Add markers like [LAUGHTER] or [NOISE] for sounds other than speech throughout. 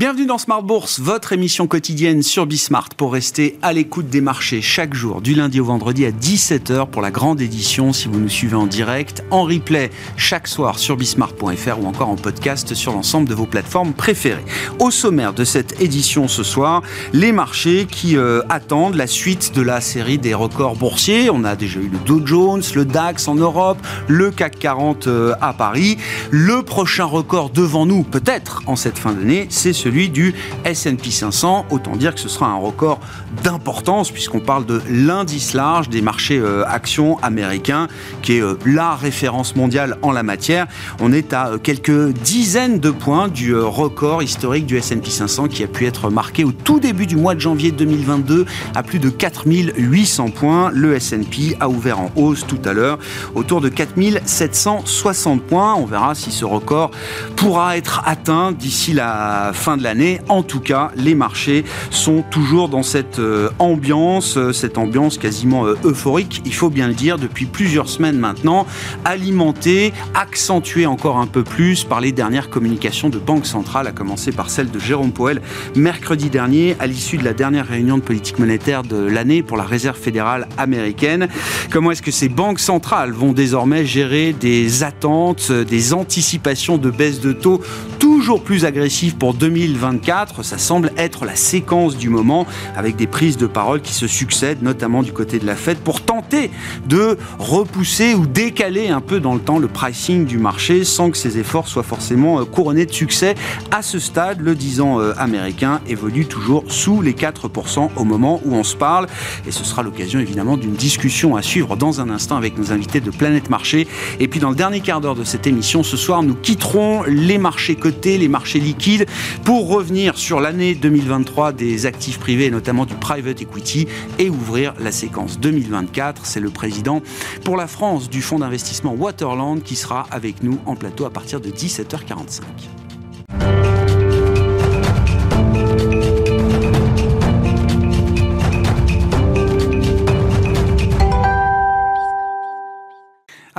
Bienvenue dans Smart Bourse, votre émission quotidienne sur Bismart pour rester à l'écoute des marchés chaque jour, du lundi au vendredi à 17h pour la grande édition si vous nous suivez en direct, en replay chaque soir sur bismart.fr ou encore en podcast sur l'ensemble de vos plateformes préférées. Au sommaire de cette édition ce soir, les marchés qui euh, attendent la suite de la série des records boursiers. On a déjà eu le Dow Jones, le DAX en Europe, le CAC 40 euh, à Paris. Le prochain record devant nous, peut-être en cette fin d'année, c'est celui celui du S&P 500. Autant dire que ce sera un record d'importance puisqu'on parle de l'indice large des marchés euh, actions américains qui est euh, la référence mondiale en la matière. On est à euh, quelques dizaines de points du record historique du S&P 500 qui a pu être marqué au tout début du mois de janvier 2022 à plus de 4800 points. Le S&P a ouvert en hausse tout à l'heure autour de 4760 points. On verra si ce record pourra être atteint d'ici la fin de l'année. En tout cas, les marchés sont toujours dans cette euh, ambiance, euh, cette ambiance quasiment euh, euphorique, il faut bien le dire, depuis plusieurs semaines maintenant, alimentée, accentuée encore un peu plus par les dernières communications de Banque centrale, à commencer par celle de Jérôme Powell mercredi dernier, à l'issue de la dernière réunion de politique monétaire de l'année pour la Réserve fédérale américaine. Comment est-ce que ces banques centrales vont désormais gérer des attentes, des anticipations de baisse de taux toujours plus agressives pour 2020 2024. Ça semble être la séquence du moment avec des prises de parole qui se succèdent, notamment du côté de la Fed, pour tenter de repousser ou décaler un peu dans le temps le pricing du marché sans que ces efforts soient forcément euh, couronnés de succès. À ce stade, le 10 ans euh, américain évolue toujours sous les 4% au moment où on se parle. Et ce sera l'occasion évidemment d'une discussion à suivre dans un instant avec nos invités de Planète Marché. Et puis dans le dernier quart d'heure de cette émission, ce soir, nous quitterons les marchés cotés, les marchés liquides, pour pour revenir sur l'année 2023 des actifs privés, notamment du private equity, et ouvrir la séquence 2024. C'est le président pour la France du fonds d'investissement Waterland qui sera avec nous en plateau à partir de 17h45.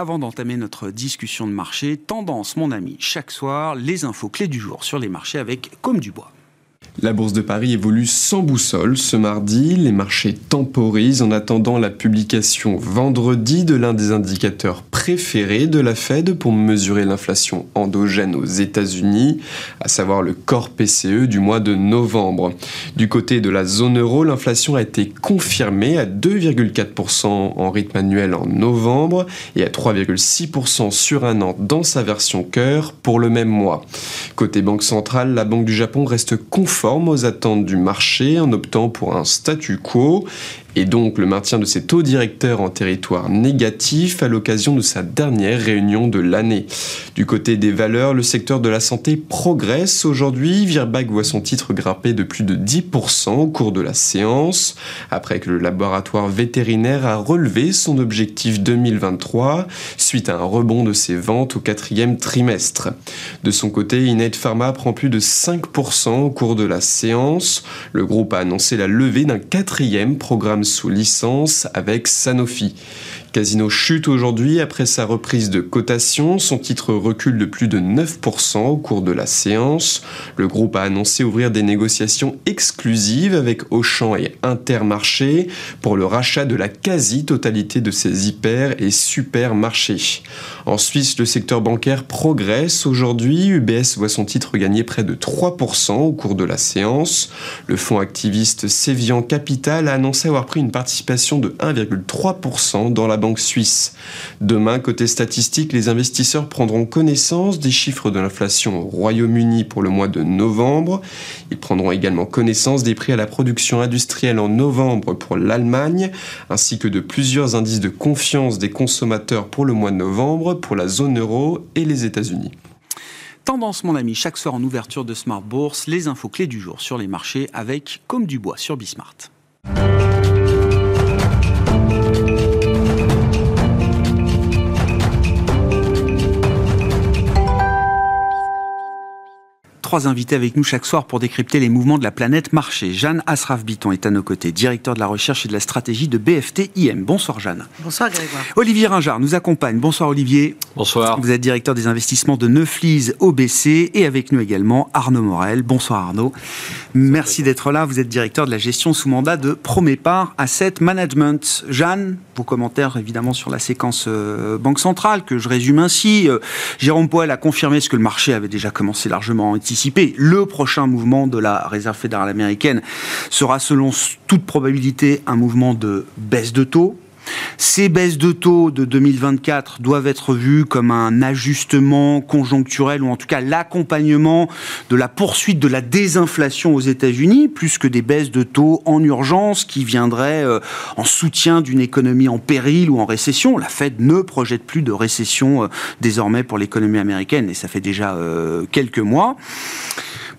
Avant d'entamer notre discussion de marché, tendance, mon ami, chaque soir, les infos clés du jour sur les marchés avec Comme du Bois. La bourse de Paris évolue sans boussole ce mardi. Les marchés temporisent en attendant la publication vendredi de l'un des indicateurs préférés de la Fed pour mesurer l'inflation endogène aux États-Unis, à savoir le corps PCE du mois de novembre. Du côté de la zone euro, l'inflation a été confirmée à 2,4% en rythme annuel en novembre et à 3,6% sur un an dans sa version cœur pour le même mois. Côté Banque centrale, la Banque du Japon reste conforme aux attentes du marché en optant pour un statu quo et donc le maintien de ses taux directeurs en territoire négatif à l'occasion de sa dernière réunion de l'année. Du côté des valeurs, le secteur de la santé progresse aujourd'hui. Virbac voit son titre grimper de plus de 10% au cours de la séance, après que le laboratoire vétérinaire a relevé son objectif 2023 suite à un rebond de ses ventes au quatrième trimestre. De son côté, Inet Pharma prend plus de 5% au cours de la séance. Le groupe a annoncé la levée d'un quatrième programme sous licence avec Sanofi. Casino chute aujourd'hui après sa reprise de cotation. Son titre recule de plus de 9% au cours de la séance. Le groupe a annoncé ouvrir des négociations exclusives avec Auchan et Intermarché pour le rachat de la quasi-totalité de ses hyper et supermarchés. En Suisse, le secteur bancaire progresse aujourd'hui. UBS voit son titre gagner près de 3% au cours de la séance. Le fonds activiste Sévian Capital a annoncé avoir pris une participation de 1,3% dans la banque suisse. Demain, côté statistique, les investisseurs prendront connaissance des chiffres de l'inflation au Royaume-Uni pour le mois de novembre. Ils prendront également connaissance des prix à la production industrielle en novembre pour l'Allemagne, ainsi que de plusieurs indices de confiance des consommateurs pour le mois de novembre pour la zone euro et les États-Unis. Tendance, mon ami, chaque soir en ouverture de Smart Bourse, les infos clés du jour sur les marchés avec Comme du bois sur Bismart. Trois invités avec nous chaque soir pour décrypter les mouvements de la planète marché. Jeanne Asraf-Biton est à nos côtés, directeur de la recherche et de la stratégie de BFT IM. Bonsoir Jeanne. Bonsoir Grégoire. Olivier Ringard nous accompagne. Bonsoir Olivier. Bonsoir. Vous êtes directeur des investissements de Neuflise OBC et avec nous également Arnaud Morel. Bonsoir Arnaud. Merci d'être là. Vous êtes directeur de la gestion sous mandat de Promépar Asset Management. Jeanne, vos commentaires évidemment sur la séquence euh, Banque Centrale que je résume ainsi. Euh, Jérôme Poel a confirmé ce que le marché avait déjà commencé largement à anticiper. Le prochain mouvement de la Réserve fédérale américaine sera selon toute probabilité un mouvement de baisse de taux ces baisses de taux de 2024 doivent être vues comme un ajustement conjoncturel ou en tout cas l'accompagnement de la poursuite de la désinflation aux États-Unis, plus que des baisses de taux en urgence qui viendraient euh, en soutien d'une économie en péril ou en récession. La Fed ne projette plus de récession euh, désormais pour l'économie américaine et ça fait déjà euh, quelques mois.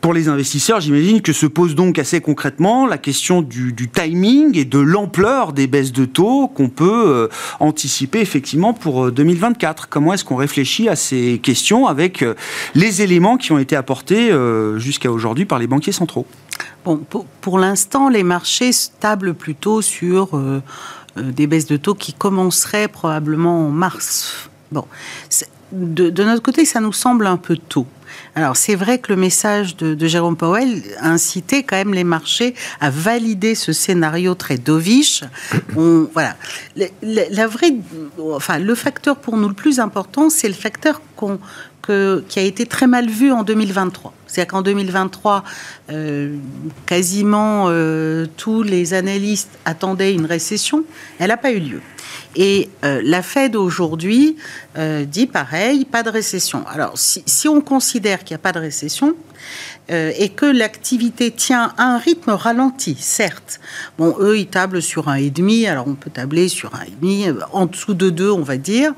Pour les investisseurs, j'imagine que se pose donc assez concrètement la question du, timing et de l'ampleur des baisses de taux qu'on peut euh, anticiper effectivement pour 2024. Euh, Comment est-ce qu'on réfléchit à ces questions avec euh, les éléments qui ont été apportés jusqu'à aujourd'hui par les banquiers centraux? Bon, pour, l'instant, les marchés stablent plutôt sur des baisses de taux qui commenceraient probablement en mars. Bon, de, notre côté, ça nous semble un peu tôt. Alors c'est vrai que le message de, Jérôme Powell a incité quand même les marchés à valider ce scénario très dovish. [COUGHS] voilà, la, vraie, enfin le facteur pour nous le plus important, c'est le facteur qui a été très mal vu en 2023. C'est-à-dire qu'en 2023, euh, quasiment euh, tous les analystes attendaient une récession. Elle n'a pas eu lieu. Et euh, la Fed aujourd'hui euh, dit pareil, pas de récession. Alors si, on considère qu'il n'y a pas de récession euh, et que l'activité tient à un rythme ralenti, certes. Bon, eux, ils tablent sur un et demi. Alors on peut tabler sur un et demi, en dessous de deux, on va dire.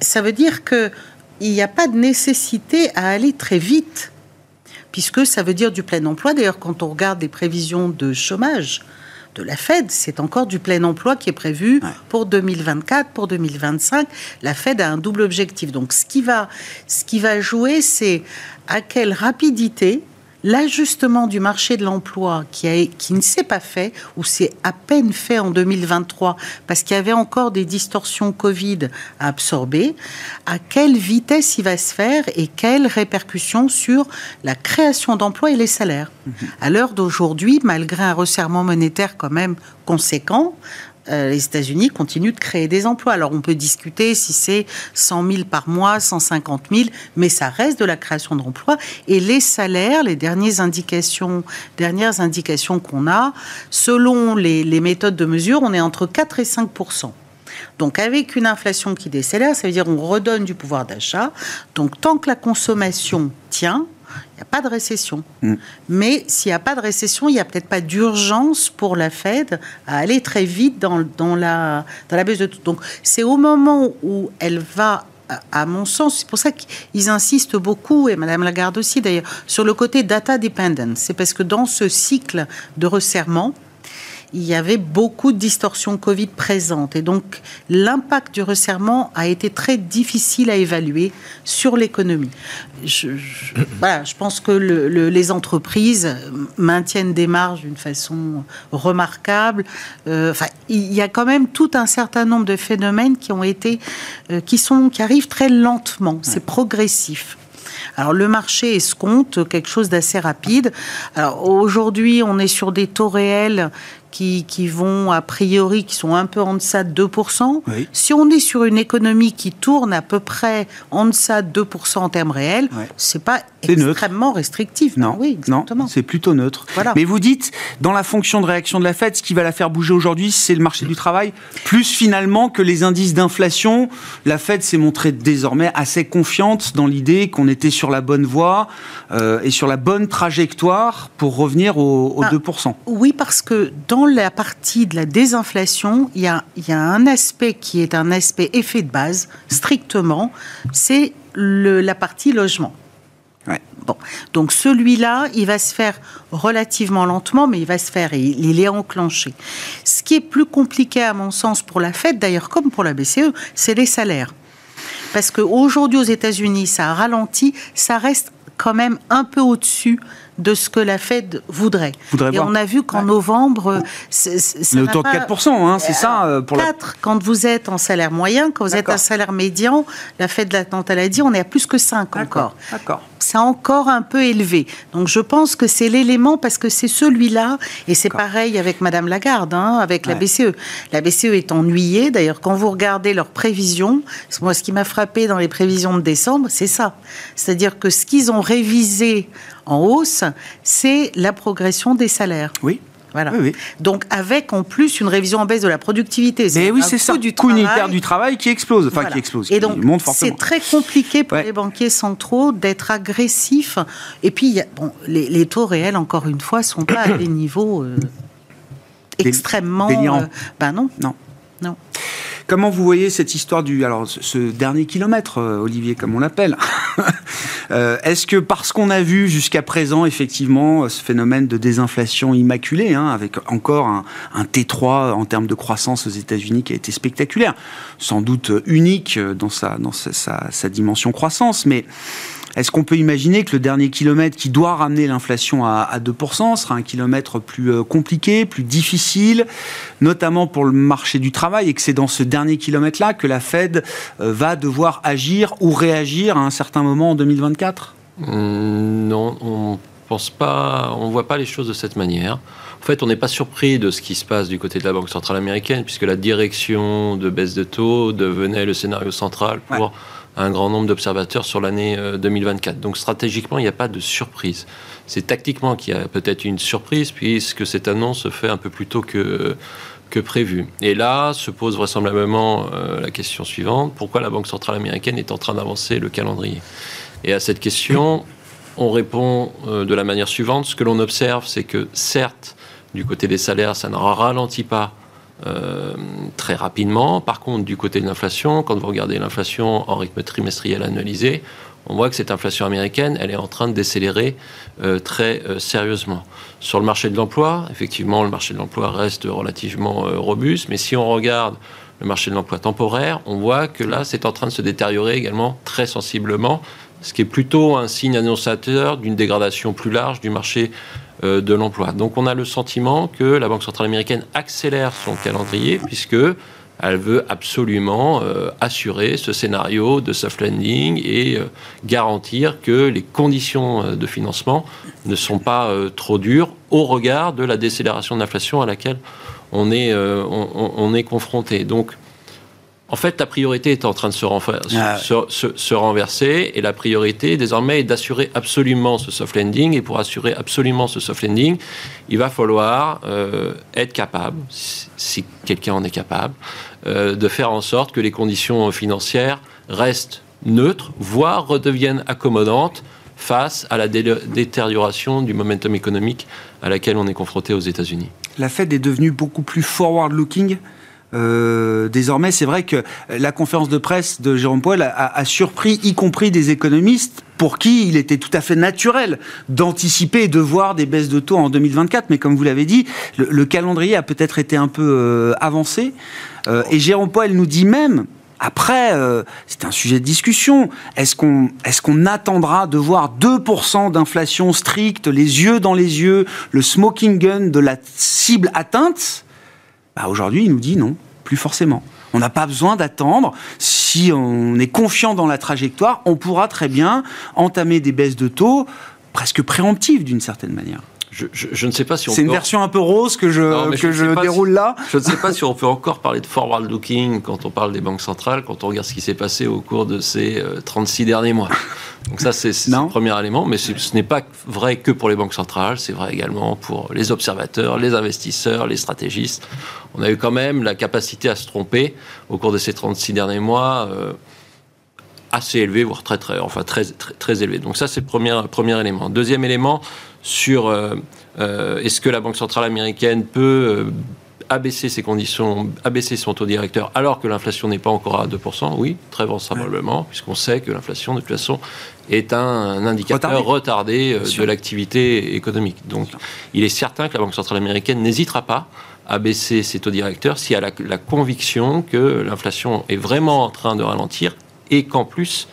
ça veut dire que il n'y a pas de nécessité à aller très vite, puisque ça veut dire du plein emploi. D'ailleurs, quand on regarde les prévisions de chômage, de la Fed. C'est encore du plein emploi qui est prévu pour 2024, pour 2025. La Fed a un double objectif. Donc, ce qui va, ce qui va jouer, c'est à quelle rapidité l'ajustement du marché de l'emploi qui, qui ne s'est pas fait, ou c'est à peine fait en 2023, parce qu'il y avait encore des distorsions Covid à absorber, à quelle vitesse il va se faire et quelles répercussions sur la création d'emplois et les salaires. Mhm. À l'heure d'aujourd'hui, malgré un resserrement monétaire quand même conséquent, euh, les États-Unis continuent de créer des emplois. Alors on peut discuter si c'est 100 000 par mois, 150 000, mais ça reste de la création d'emplois. Et les salaires, les dernières indications, dernières indications qu'on a, selon les, méthodes de mesure, on est entre 4 et 5% donc avec une inflation qui décélère, ça veut dire on redonne du pouvoir d'achat. Donc tant que la consommation tient, il n'y a pas de récession. Mm. Mais s'il n'y a pas de récession, il n'y a peut-être pas d'urgence pour la Fed à aller très vite dans, dans, la, dans la baisse de tout. Donc c'est au moment où elle va à mon sens, c'est pour ça qu'ils insistent beaucoup, et Madame Lagarde aussi d'ailleurs, sur le côté data dependent. C'est parce que dans ce cycle de resserrement, il y avait beaucoup de distorsions Covid présentes. Et donc, l'impact du resserrement a été très difficile à évaluer sur l'économie. Je, voilà, je pense que les entreprises maintiennent des marges d'une façon remarquable. Euh, enfin, il y a quand même tout un certain nombre de phénomènes qui ont été, euh, qui sont, qui arrivent très lentement. C'est progressif. Alors le marché escompte quelque chose d'assez rapide. Alors aujourd'hui, on est sur des taux réels qui, qui, vont a priori, qui sont un peu en deçà de 2%. Si on est sur une économie qui tourne à peu près en deçà de 2% en termes réels, c'est pas extrêmement restrictif. Non, oui, exactement. c'est plutôt neutre. Voilà. Mais vous dites, dans la fonction de réaction de la Fed, ce qui va la faire bouger aujourd'hui, c'est le marché du travail, plus finalement que les indices d'inflation. La Fed s'est montrée désormais assez confiante dans l'idée qu'on était sur la bonne voie euh, et sur la bonne trajectoire pour revenir aux, 2%. Ah, oui, parce que dans la partie de la désinflation, il y a, un aspect qui est un aspect effet de base, strictement, c'est la partie logement. Bon, donc celui-là, il va se faire relativement lentement, mais il va se faire et il est enclenché. Ce qui est plus compliqué à mon sens pour la Fed, d'ailleurs comme pour la BCE, c'est les salaires. Parce qu'aujourd'hui aux États-Unis, ça a ralenti, ça reste quand même un peu au-dessus de ce que la Fed voudrait. et on a vu qu'en novembre, c'est autour de 4%, hein, c'est ça euh, pour 4 quand vous êtes en salaire moyen, quand vous êtes en salaire médian, la Fed, quand elle a dit, on est à plus que 5 encore. D'accord c'est encore un peu élevé. Donc je pense que c'est l'élément parce que c'est celui-là, et c'est pareil avec Madame Lagarde, hein, avec la BCE. La BCE est ennuyée. D'ailleurs, quand vous regardez leurs prévisions, moi, ce qui m'a frappé dans les prévisions de décembre, c'est ça. C'est-à-dire que ce qu'ils ont révisé en hausse, c'est la progression des salaires. Oui. Voilà. Donc avec en plus une révision en baisse de la productivité. Mais oui, c'est ça. Du coût unitaire du travail qui explose, enfin qui explose. Et donc c'est très compliqué pour les banquiers centraux d'être agressifs. Et puis bon, les, taux réels, encore une fois, sont pas à [COUGHS] des niveaux euh, extrêmement. Euh, ben non. Non. Non. Comment vous voyez cette histoire du alors ce dernier kilomètre, euh, Olivier, comme on l'appelle [LAUGHS] euh, Est-ce que parce qu'on a vu jusqu'à présent effectivement ce phénomène de désinflation immaculée, hein, avec encore un, T3 en termes de croissance aux États-Unis qui a été spectaculaire, sans doute unique dans sa dans sa, sa dimension croissance, mais est-ce qu'on peut imaginer que le dernier kilomètre qui doit ramener l'inflation à, 2% sera un kilomètre plus euh, compliqué, plus difficile, notamment pour le marché du travail, et que c'est dans ce dernier kilomètre-là que la Fed euh, va devoir agir ou réagir à un certain moment en 2024 mmh, Non, on pense pas, on voit pas les choses de cette manière. En fait, on n'est pas surpris de ce qui se passe du côté de la Banque centrale américaine, puisque la direction de baisse de taux devenait le scénario central pour un grand nombre d'observateurs sur l'année 2024. Euh, Donc stratégiquement, il n'y a pas de surprise. C'est tactiquement qu'il y a peut-être une surprise, puisque cette annonce se fait un peu plus tôt que, que prévu. Et là se pose vraisemblablement euh, la question suivante, pourquoi la Banque centrale américaine est en train d'avancer le calendrier? Et à cette question, on répond euh, de la manière suivante, ce que l'on observe, c'est que certes, du côté des salaires, ça ne ralentit pas euh, très rapidement. Par contre, du côté de l'inflation, quand vous regardez l'inflation en rythme trimestriel analysé, on voit que cette inflation américaine, elle est en train de décélérer euh, très euh, sérieusement. Sur le marché de l'emploi, effectivement, le marché de l'emploi reste relativement robuste, mais si on regarde le marché de l'emploi temporaire, on voit que là, c'est en train de se détériorer également très sensiblement, ce qui est plutôt un signe annonçateur d'une dégradation plus large du marché de l'emploi. Donc on a le sentiment que la Banque centrale américaine accélère son calendrier puisque elle veut absolument euh, assurer ce scénario de soft landing et euh, garantir que les conditions de financement ne sont pas trop dures au regard de la décélération de l'inflation à laquelle on est, on est confronté. Donc en fait, la priorité est en train de ah se, renverser et la priorité désormais est d'assurer absolument ce soft landing. Et pour assurer absolument ce soft landing, il va falloir euh, être capable, si quelqu'un en est capable, euh, de faire en sorte que les conditions financières restent neutres, voire redeviennent accommodantes face à la détérioration du momentum économique à laquelle on est confronté aux États-Unis. La Fed est devenue beaucoup plus forward-looking euh, désormais, c'est vrai que la conférence de presse de Jérôme Poel a, surpris, y compris des économistes, pour qui il était tout à fait naturel d'anticiper et de voir des baisses de taux en 2024. Mais comme vous l'avez dit, le, calendrier a peut-être été un peu euh, avancé. Euh, et Jérôme Poel nous dit même, après, c'est un sujet de discussion. Est-ce qu'on est qu'on attendra de voir 2% d'inflation stricte, les yeux dans les yeux, le smoking gun de la cible atteinte? Bah, aujourd'hui, il nous dit non, plus forcément. On n'a pas besoin d'attendre. Si on est confiant dans la trajectoire, on pourra très bien entamer des baisses de taux presque préemptives d'une certaine manière. Je, ne sais pas si on. C'est une version un peu rose que je, que je, déroule là. Je ne sais pas [LAUGHS] si on peut encore parler de forward looking quand on parle des banques centrales, quand on regarde ce qui s'est passé au cours de ces 36 euh, derniers mois. Donc ça, c'est le premier élément, mais ce n'est pas vrai que pour les banques centrales, c'est vrai également pour les observateurs, les investisseurs, les stratégistes. On a eu quand même la capacité à se tromper au cours de ces 36 derniers mois. Euh, assez élevé, voire très, très, enfin très, très, très élevé. Donc ça, c'est le premier, premier élément. Deuxième élément, sur euh, euh, est-ce que la Banque centrale américaine peut euh, abaisser ses conditions, abaisser son taux directeur alors que l'inflation n'est pas encore à 2% Oui, très vraisemblablement, puisqu'on sait que l'inflation, de toute façon, est un, indicateur retardé, de l'activité économique. Donc, il est certain que la Banque centrale américaine n'hésitera pas à baisser ses taux directeurs si elle a la, la conviction que l'inflation est vraiment en train de ralentir et qu'en plus,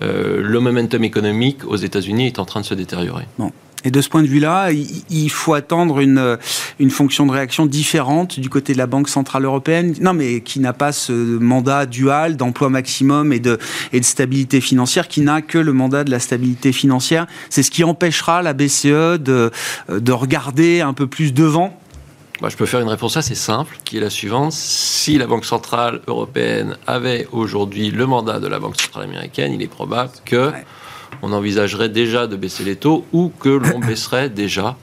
le momentum économique aux États-Unis est en train de se détériorer. Bon. Et de ce point de vue-là, il faut attendre une, une fonction de réaction différente du côté de la Banque Centrale Européenne, non mais qui n'a pas ce mandat dual d'emploi maximum et de, et de stabilité financière, qui n'a que le mandat de la stabilité financière. C'est ce qui empêchera la BCE de, de regarder un peu plus devant bah, je peux faire une réponse assez simple, qui est la suivante. Si la Banque Centrale Européenne avait aujourd'hui le mandat de la Banque Centrale Américaine, il est probable que on envisagerait déjà de baisser les taux ou que l'on [COUGHS] baisserait déjà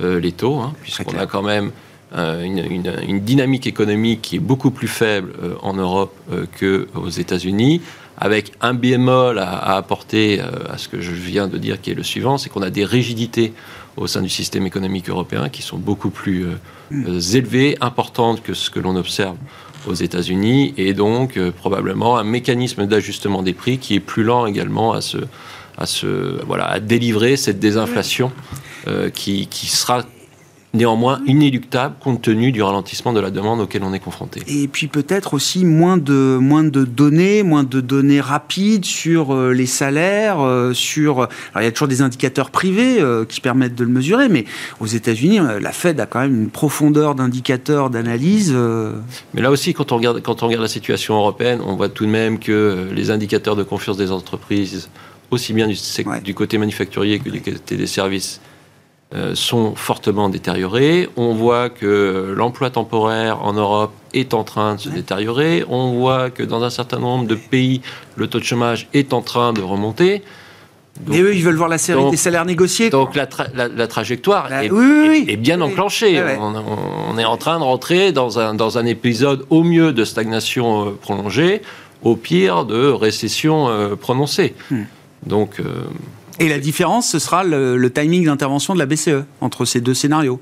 euh, les taux, hein, puisqu'on a quand même euh, une, dynamique économique qui est beaucoup plus faible euh, en Europe qu'aux États-Unis, avec un bémol à, à apporter à ce que je viens de dire, qui est le suivant, c'est qu'on a des rigidités au sein du système économique européen qui sont beaucoup plus mm. élevées, importantes que ce que l'on observe aux États-Unis, et donc probablement un mécanisme d'ajustement des prix qui est plus lent également à se, à, se, voilà, à délivrer cette désinflation euh, qui, qui sera néanmoins inéluctable compte tenu du ralentissement de la demande auquel on est confronté. Et puis peut-être aussi moins de, moins de données, moins de données rapides sur euh, les salaires, euh, sur... Alors il y a toujours des indicateurs privés qui permettent de le mesurer, mais aux États-Unis, la Fed a quand même une profondeur d'indicateurs, d'analyse. Mais là aussi, quand on, regarde, quand on regarde la situation européenne, on voit tout de même que les indicateurs de confiance des entreprises aussi bien du, côté manufacturier que du côté des services, euh, sont fortement détériorés. On voit que l'emploi temporaire en Europe est en train de se détériorer. On voit que dans un certain nombre de pays, le taux de chômage est en train de remonter. Et eux, ils veulent voir la série des salaires négociés. Donc la, trajectoire est, bien enclenchée. On, est en train de rentrer dans un, dans un épisode au mieux de stagnation euh, prolongée, au pire de récession euh, prononcée. Hmm. Donc, euh, Et la différence, ce sera le, timing d'intervention de la BCE entre ces deux scénarios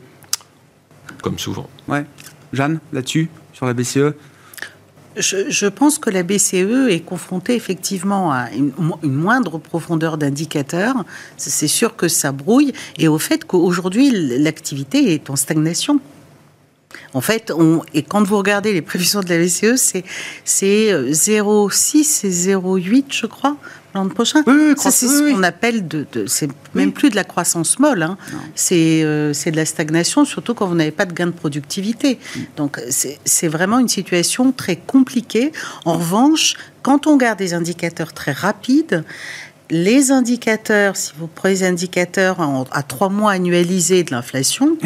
Comme souvent. Ouais. Jeanne, là-dessus, sur la BCE je, pense que la BCE est confrontée effectivement à une, moindre profondeur d'indicateurs. C'est sûr que ça brouille et au fait qu'aujourd'hui l'activité est en stagnation. En fait, on, et quand vous regardez les prévisions de la BCE, c'est 0,6 et 0,8, je crois, l'an prochain. ça, c'est ce qu'on appelle de, c'est même plus de la croissance molle. Hein. Euh, c'est de la stagnation, surtout quand vous n'avez pas de gain de productivité. Mm. Donc c'est vraiment une situation très compliquée. En revanche, quand on garde des indicateurs très rapides, les indicateurs, si vous prenez les indicateurs à trois mois annualisés de l'inflation,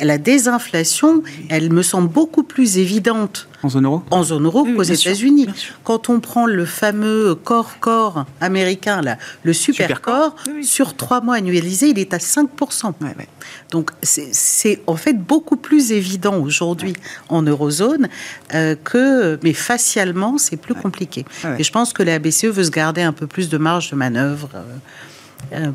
la désinflation, elle me semble beaucoup plus évidente en zone euro En zone euro qu'aux États-Unis. Quand on prend le fameux corps-corps américain, là, le super, corps, sur trois mois annualisés, il est à 5%. Donc c'est en fait beaucoup plus évident aujourd'hui en eurozone euh, que, mais facialement, c'est plus compliqué. Et je pense que la BCE veut se garder un peu plus de marge de manœuvre. Euh,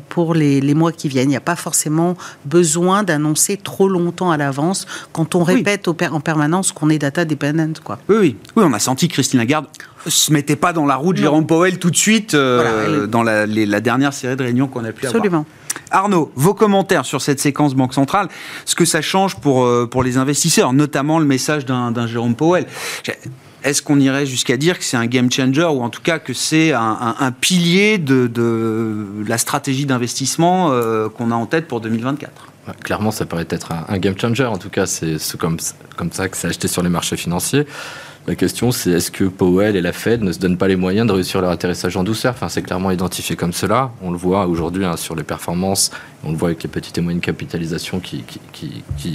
pour les, mois qui viennent. Il n'y a pas forcément besoin d'annoncer trop longtemps à l'avance quand on répète en permanence qu'on est data dependent. Quoi. Oui, oui, oui, on a senti que Christine Lagarde se mettait pas dans la roue de Jérôme Powell tout de suite euh, dans la, dernière série de réunions qu'on a pu avoir. Absolument. Arnaud, vos commentaires sur cette séquence Banque Centrale, ce que ça change pour, euh, pour les investisseurs, notamment le message d'un Jérôme Powell? Est-ce qu'on irait jusqu'à dire que c'est un game changer ou en tout cas que c'est un, pilier de, la stratégie d'investissement euh, qu'on a en tête pour 2024 Clairement, ça paraît être un, game changer. En tout cas, c'est comme, comme ça que c'est acheté sur les marchés financiers. La question, c'est est-ce que Powell et la Fed ne se donnent pas les moyens de réussir leur atterrissage en douceur Enfin, c'est clairement identifié comme cela. On le voit aujourd'hui hein, sur les performances, on le voit avec les petites et moyennes capitalisations qui,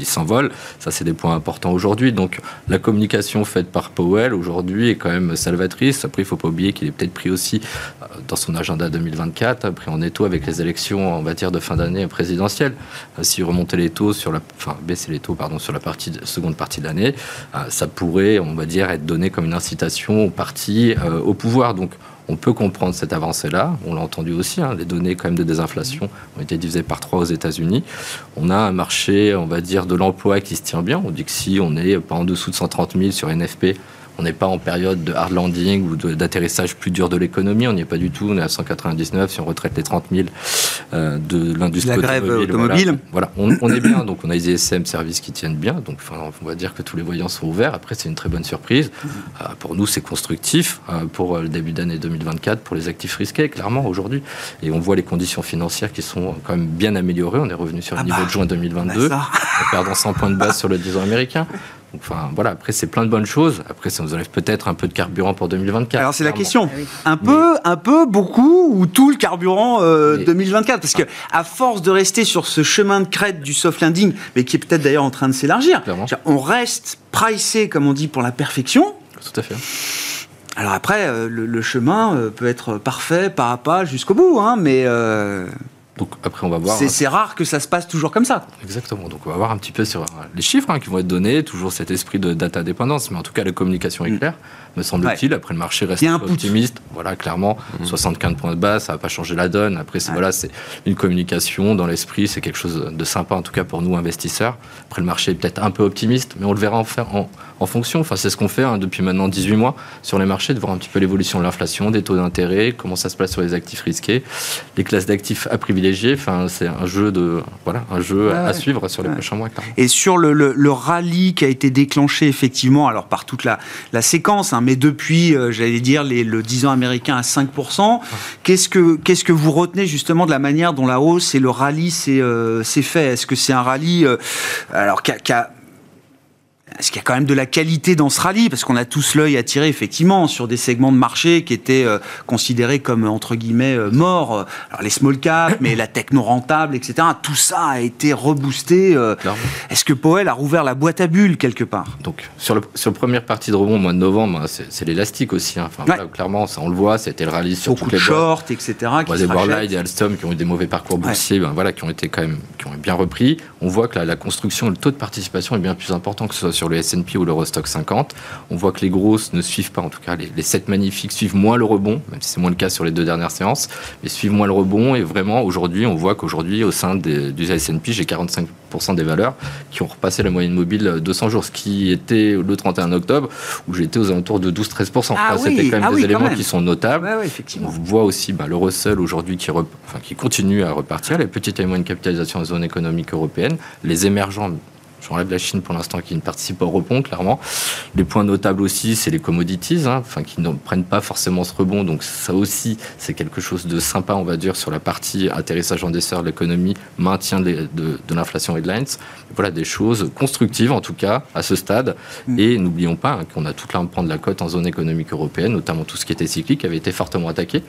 s'envolent. Ça, c'est des points importants aujourd'hui. Donc, la communication faite par Powell aujourd'hui est quand même salvatrice. Après, il ne faut pas oublier qu'il est peut-être pris aussi euh, dans son agenda 2024, pris en étau avec les élections, on va dire, de fin d'année présidentielle. Euh, si remonter les taux sur la, enfin, baisser les taux, pardon, sur la partie, seconde partie de l'année, euh, ça pourrait, on va dire, donné comme une incitation au parti euh, au pouvoir. Donc on peut comprendre cette avancée-là. On l'a entendu aussi, hein, les données quand même de désinflation ont été divisées par trois aux États-Unis. On a un marché, on va dire, de l'emploi qui se tient bien. On dit que si on est pas en dessous de 130 000 sur NFP, On n'est pas en période de hard landing ou d'atterrissage plus dur de l'économie. On n'y est pas du tout. On est à 199 si on retraite les 30 000 euh, de l'industrie automobile. Voilà, On, est bien. Donc on a les ISM services qui tiennent bien. Donc on va dire que tous les voyants sont ouverts. Après, c'est une très bonne surprise. Euh, pour nous, c'est constructif euh, pour le début d'année 2024 pour les actifs risqués, clairement aujourd'hui. Et on voit les conditions financières qui sont quand même bien améliorées. On est revenu sur le ah niveau bah, de juin 2022, en perdant 100 points de base sur le 10 ans américain. Enfin, voilà, après, c'est plein de bonnes choses. Après, ça nous enlève peut-être un peu de carburant pour 2024. Alors, c'est la question. Ah un peu, un peu, beaucoup, ou tout le carburant 2024 euh, Parce que, à force de rester sur ce chemin de crête du soft landing, mais qui est peut-être d'ailleurs en train de s'élargir, on reste pricé, comme on dit, pour la perfection. Tout à fait. Alors après, euh, le, chemin euh, peut être parfait pas à pas jusqu'au bout, hein, mais donc après, on va voir. C'est rare que ça se passe toujours comme ça. Exactement. Donc on va voir un petit peu sur les chiffres hein, qui vont être donnés, toujours cet esprit de data dépendance, mais en tout cas la communication est mm. Me semble-t-il. Après le marché reste optimiste. Voilà, clairement, 75 mm. points de base, ça va pas changer la donne. Après, c'est voilà, c'est une communication dans l'esprit, c'est quelque chose de sympa en tout cas pour nous investisseurs. Après le marché est peut-être un peu optimiste, mais on le verra en, faire, en, en fonction. Enfin, c'est ce qu'on fait hein, depuis maintenant 18 mois sur les marchés, de voir un petit peu l'évolution de l'inflation, des taux d'intérêt, comment ça se passe sur les actifs risqués, les classes d'actifs à privilégier. Enfin, c'est un jeu de voilà, un jeu à suivre sur les prochains mois. Et sur le, le, rallye qui a été déclenché effectivement, alors par toute la, la séquence, hein, mais depuis, euh, j'allais dire, les, le 10 ans américain à 5%, qu'est-ce que qu'est-ce que vous retenez justement de la manière dont la hausse et le rallye s'est euh, fait? Est-ce que c'est un rallye euh, alors qui a est-ce qu'il y a quand même de la qualité dans ce rallye Parce qu'on a tous l'œil attiré effectivement sur des segments de marché qui étaient euh, considérés comme entre guillemets euh, morts. Alors les small caps, mais la techno rentable, etc. Tout ça a été reboosté. Euh. Est-ce que Powell a rouvert la boîte à bulles quelque part? Donc sur, le, sur la première partie de rebond au mois de novembre, c'est l'élastique aussi. Hein. Enfin, clairement, ça on le voit, c'était le rallye sur Beaucoup toutes les shorts, etc. Qui des des Alstom qui ont eu des mauvais parcours boursiers, ben, voilà, qui ont été quand même, qui ont bien repris. On voit que la, la construction, le taux de participation est bien plus important que ce soit sur le S&P ou l'Eurostock 50. On voit que les grosses ne suivent pas, en tout cas les, les 7 magnifiques suivent moins le rebond, même si c'est moins le cas sur les deux dernières séances, mais suivent moins le rebond. Et vraiment, aujourd'hui, on voit qu'aujourd'hui, au sein du S&P, j'ai 45% des valeurs qui ont repassé la moyenne mobile 200 jours, ce qui était le 31 octobre, où j'étais aux alentours de 12-13%. Ah C'était quand même ah des éléments qui sont notables. on voit aussi bah, le Russell aujourd'hui qui, qui continue à repartir, les petites et moyennes capitalisations en zone économique européenne, les émergents J'enlève la Chine pour l'instant qui ne participe pas au rebond, clairement. Les points notables aussi, c'est les commodities, hein, enfin, qui ne prennent pas forcément ce rebond. Donc ça aussi, c'est quelque chose de sympa, on va dire, sur la partie atterrissage en dessert de l'économie, maintien de, de, l'inflation headlines. Voilà des choses constructives, en tout cas, à ce stade. Mm. Et n'oublions pas hein, qu'on a toute l'arme de la cote en zone économique européenne, notamment tout ce qui était cyclique, avait été fortement attaqué,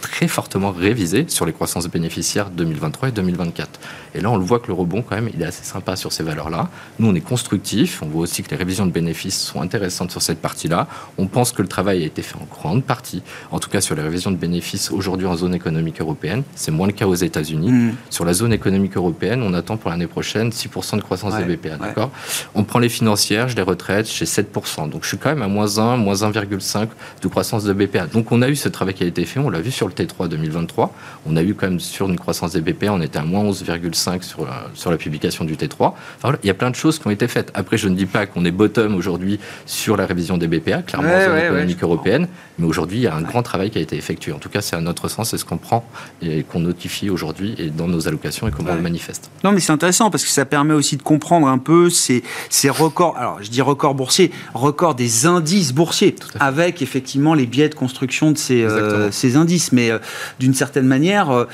très fortement révisé sur les croissances bénéficiaires 2023 et 2024. Et là, on le voit que le rebond, quand même, il est assez sympa sur ces valeurs-là. Nous, on est constructif. On voit aussi que les révisions de bénéfices sont intéressantes sur cette partie-là. On pense que le travail a été fait en grande partie, en tout cas sur les révisions de bénéfices aujourd'hui en zone économique européenne. C'est moins le cas aux États-Unis. Mm. Sur la zone économique européenne, on attend pour l'année prochaine 6% de croissance des BPA. D'accord? On prend les financières, je les retraite, j'ai 7%. Donc je suis quand même à moins 1, moins 1,5 de croissance de BPA. Donc on a eu ce travail qui a été fait. On l'a vu sur le T3 2023. On a eu quand même sur une croissance des BPA, on était à moins 11,5 sur, sur la publication du T3. Enfin, voilà, il y a plein de choses qui ont été faites. Après, je ne dis pas qu'on est bottom aujourd'hui sur la révision des BPA, clairement en zone économique européenne, mais aujourd'hui, il y a un grand travail qui a été effectué. En tout cas, c'est à notre sens, c'est ce qu'on prend et qu'on notifie aujourd'hui et dans nos allocations et comment on le manifeste. Non, mais c'est intéressant parce que ça permet aussi de comprendre un peu ces, ces records, alors je dis records boursiers, records des indices boursiers, avec effectivement les biais de construction de ces, euh, ces indices. Mais euh, d'une certaine manière, euh,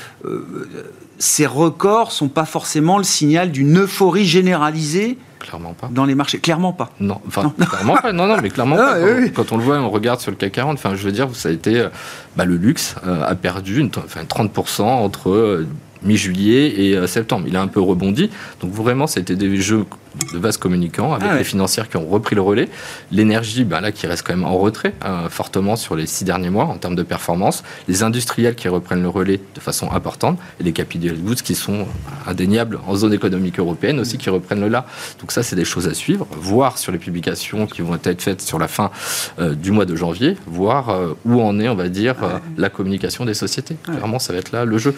ces records sont pas forcément le signal d'une euphorie généralisée Clairement pas. Dans les marchés, clairement pas. Non, enfin, clairement pas. Non, non, mais clairement [LAUGHS] ah, pas. Quand, on le voit, on regarde sur le CAC 40. Enfin, je veux dire, ça a été, euh, bah, le luxe euh, a perdu une, enfin, 30% entre euh, mi-juillet et septembre. Il a un peu rebondi. Donc vraiment, c'était des jeux de vases communicants avec ah les financières qui ont repris le relais. L'énergie, ben là, qui reste quand même en retrait hein, fortement sur les six derniers mois en termes de performance. Les industriels qui reprennent le relais de façon importante et les capital goods qui sont indéniables en zone économique européenne aussi qui reprennent le là. Donc ça, c'est des choses à suivre, voir sur les publications qui vont être faites sur la fin euh, du mois de janvier, voir euh, où en est, on va dire, euh, la communication des sociétés. Clairement, ça va être là le jeu.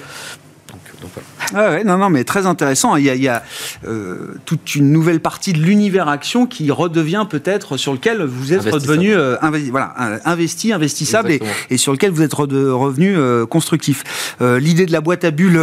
Ouais, non, non, mais très intéressant. Il y a, il y a euh, toute une nouvelle partie de l'univers action qui redevient peut-être sur lequel vous êtes redevenu euh, voilà, euh, investi, investissable et, sur lequel vous êtes revenu euh, constructif. L'idée de la boîte à bulles,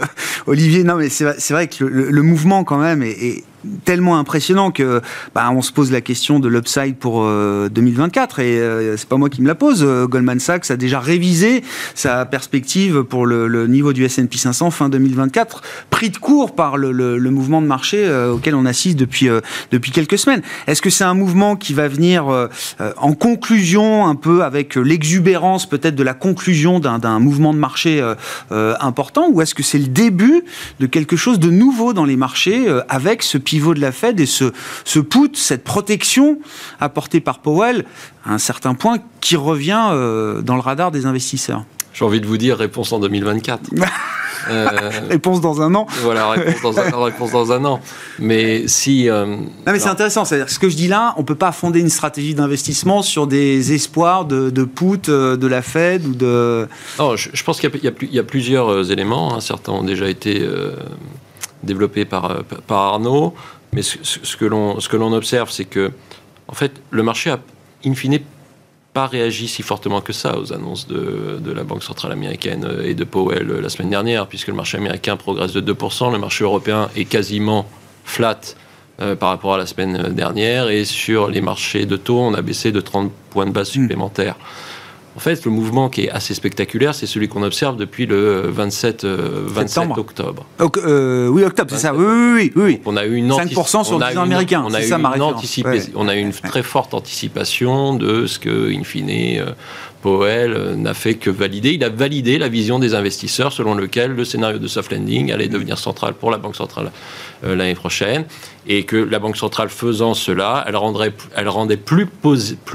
[LAUGHS] Olivier, non, mais c'est vrai- que le, le- le mouvement quand même est, est tellement impressionnant que bah, on se pose la question de l'upside pour euh, 2024 et euh, c'est pas moi qui me la pose. Euh, Goldman Sachs a déjà révisé sa perspective pour le, niveau du S&P 500 fin 2024, pris de court par le, le- mouvement de marché euh, auquel on assiste depuis euh, depuis quelques semaines. Est-ce que c'est un mouvement qui va venir euh, euh, en conclusion un peu avec euh, l'exubérance peut-être de la conclusion d'un mouvement de marché euh, euh, important ou est-ce que c'est le début de quelque chose de nouveau dans les marchés euh, avec ce pivot de la Fed et ce, ce put, cette protection apportée par Powell à un certain point qui revient euh, dans le radar des investisseurs J'ai envie de vous dire réponse en 2024. [LAUGHS] Euh, Réponse dans un an. voilà, réponse dans, un, [LAUGHS] réponse dans un an. Mais si. euh, Non mais c'est intéressant, c'est-à-dire ce que je dis là, on peut pas fonder une stratégie d'investissement sur des espoirs de, de put de la Fed ou de... non, je, je pense qu'il y a- y, y plusieurs éléments. hein. Certains ont déjà été euh, développés par, euh, par Arnaud. Mais ce, que l'on observe, c'est que, en fait, le marché a, in fine, pas réagi si fortement que ça aux annonces de, de la Banque centrale américaine euh, et de Powell euh, la semaine dernière, puisque le marché américain progresse de 2%, le marché européen est quasiment flat euh, par rapport à la semaine dernière, et sur les marchés de taux, on a baissé de 30 points de base supplémentaires. En fait, le mouvement qui est assez spectaculaire, c'est celui qu'on observe depuis le 27, euh, 27 Septembre. octobre. Donc, euh, oui, octobre, c'est ça. Oui, oui, oui. oui. On a eu une 5% sur on a 10 eu ans une- américains, On a eu ça, une Ouais. on a une très forte anticipation de ce que, in fine, euh, Powell euh, n'a fait que valider. Il a validé la vision des investisseurs selon lequel le scénario de soft landing allait devenir central pour la Banque centrale euh, l'année prochaine et que la Banque centrale faisant cela, elle, rendrait, elle rendait plus,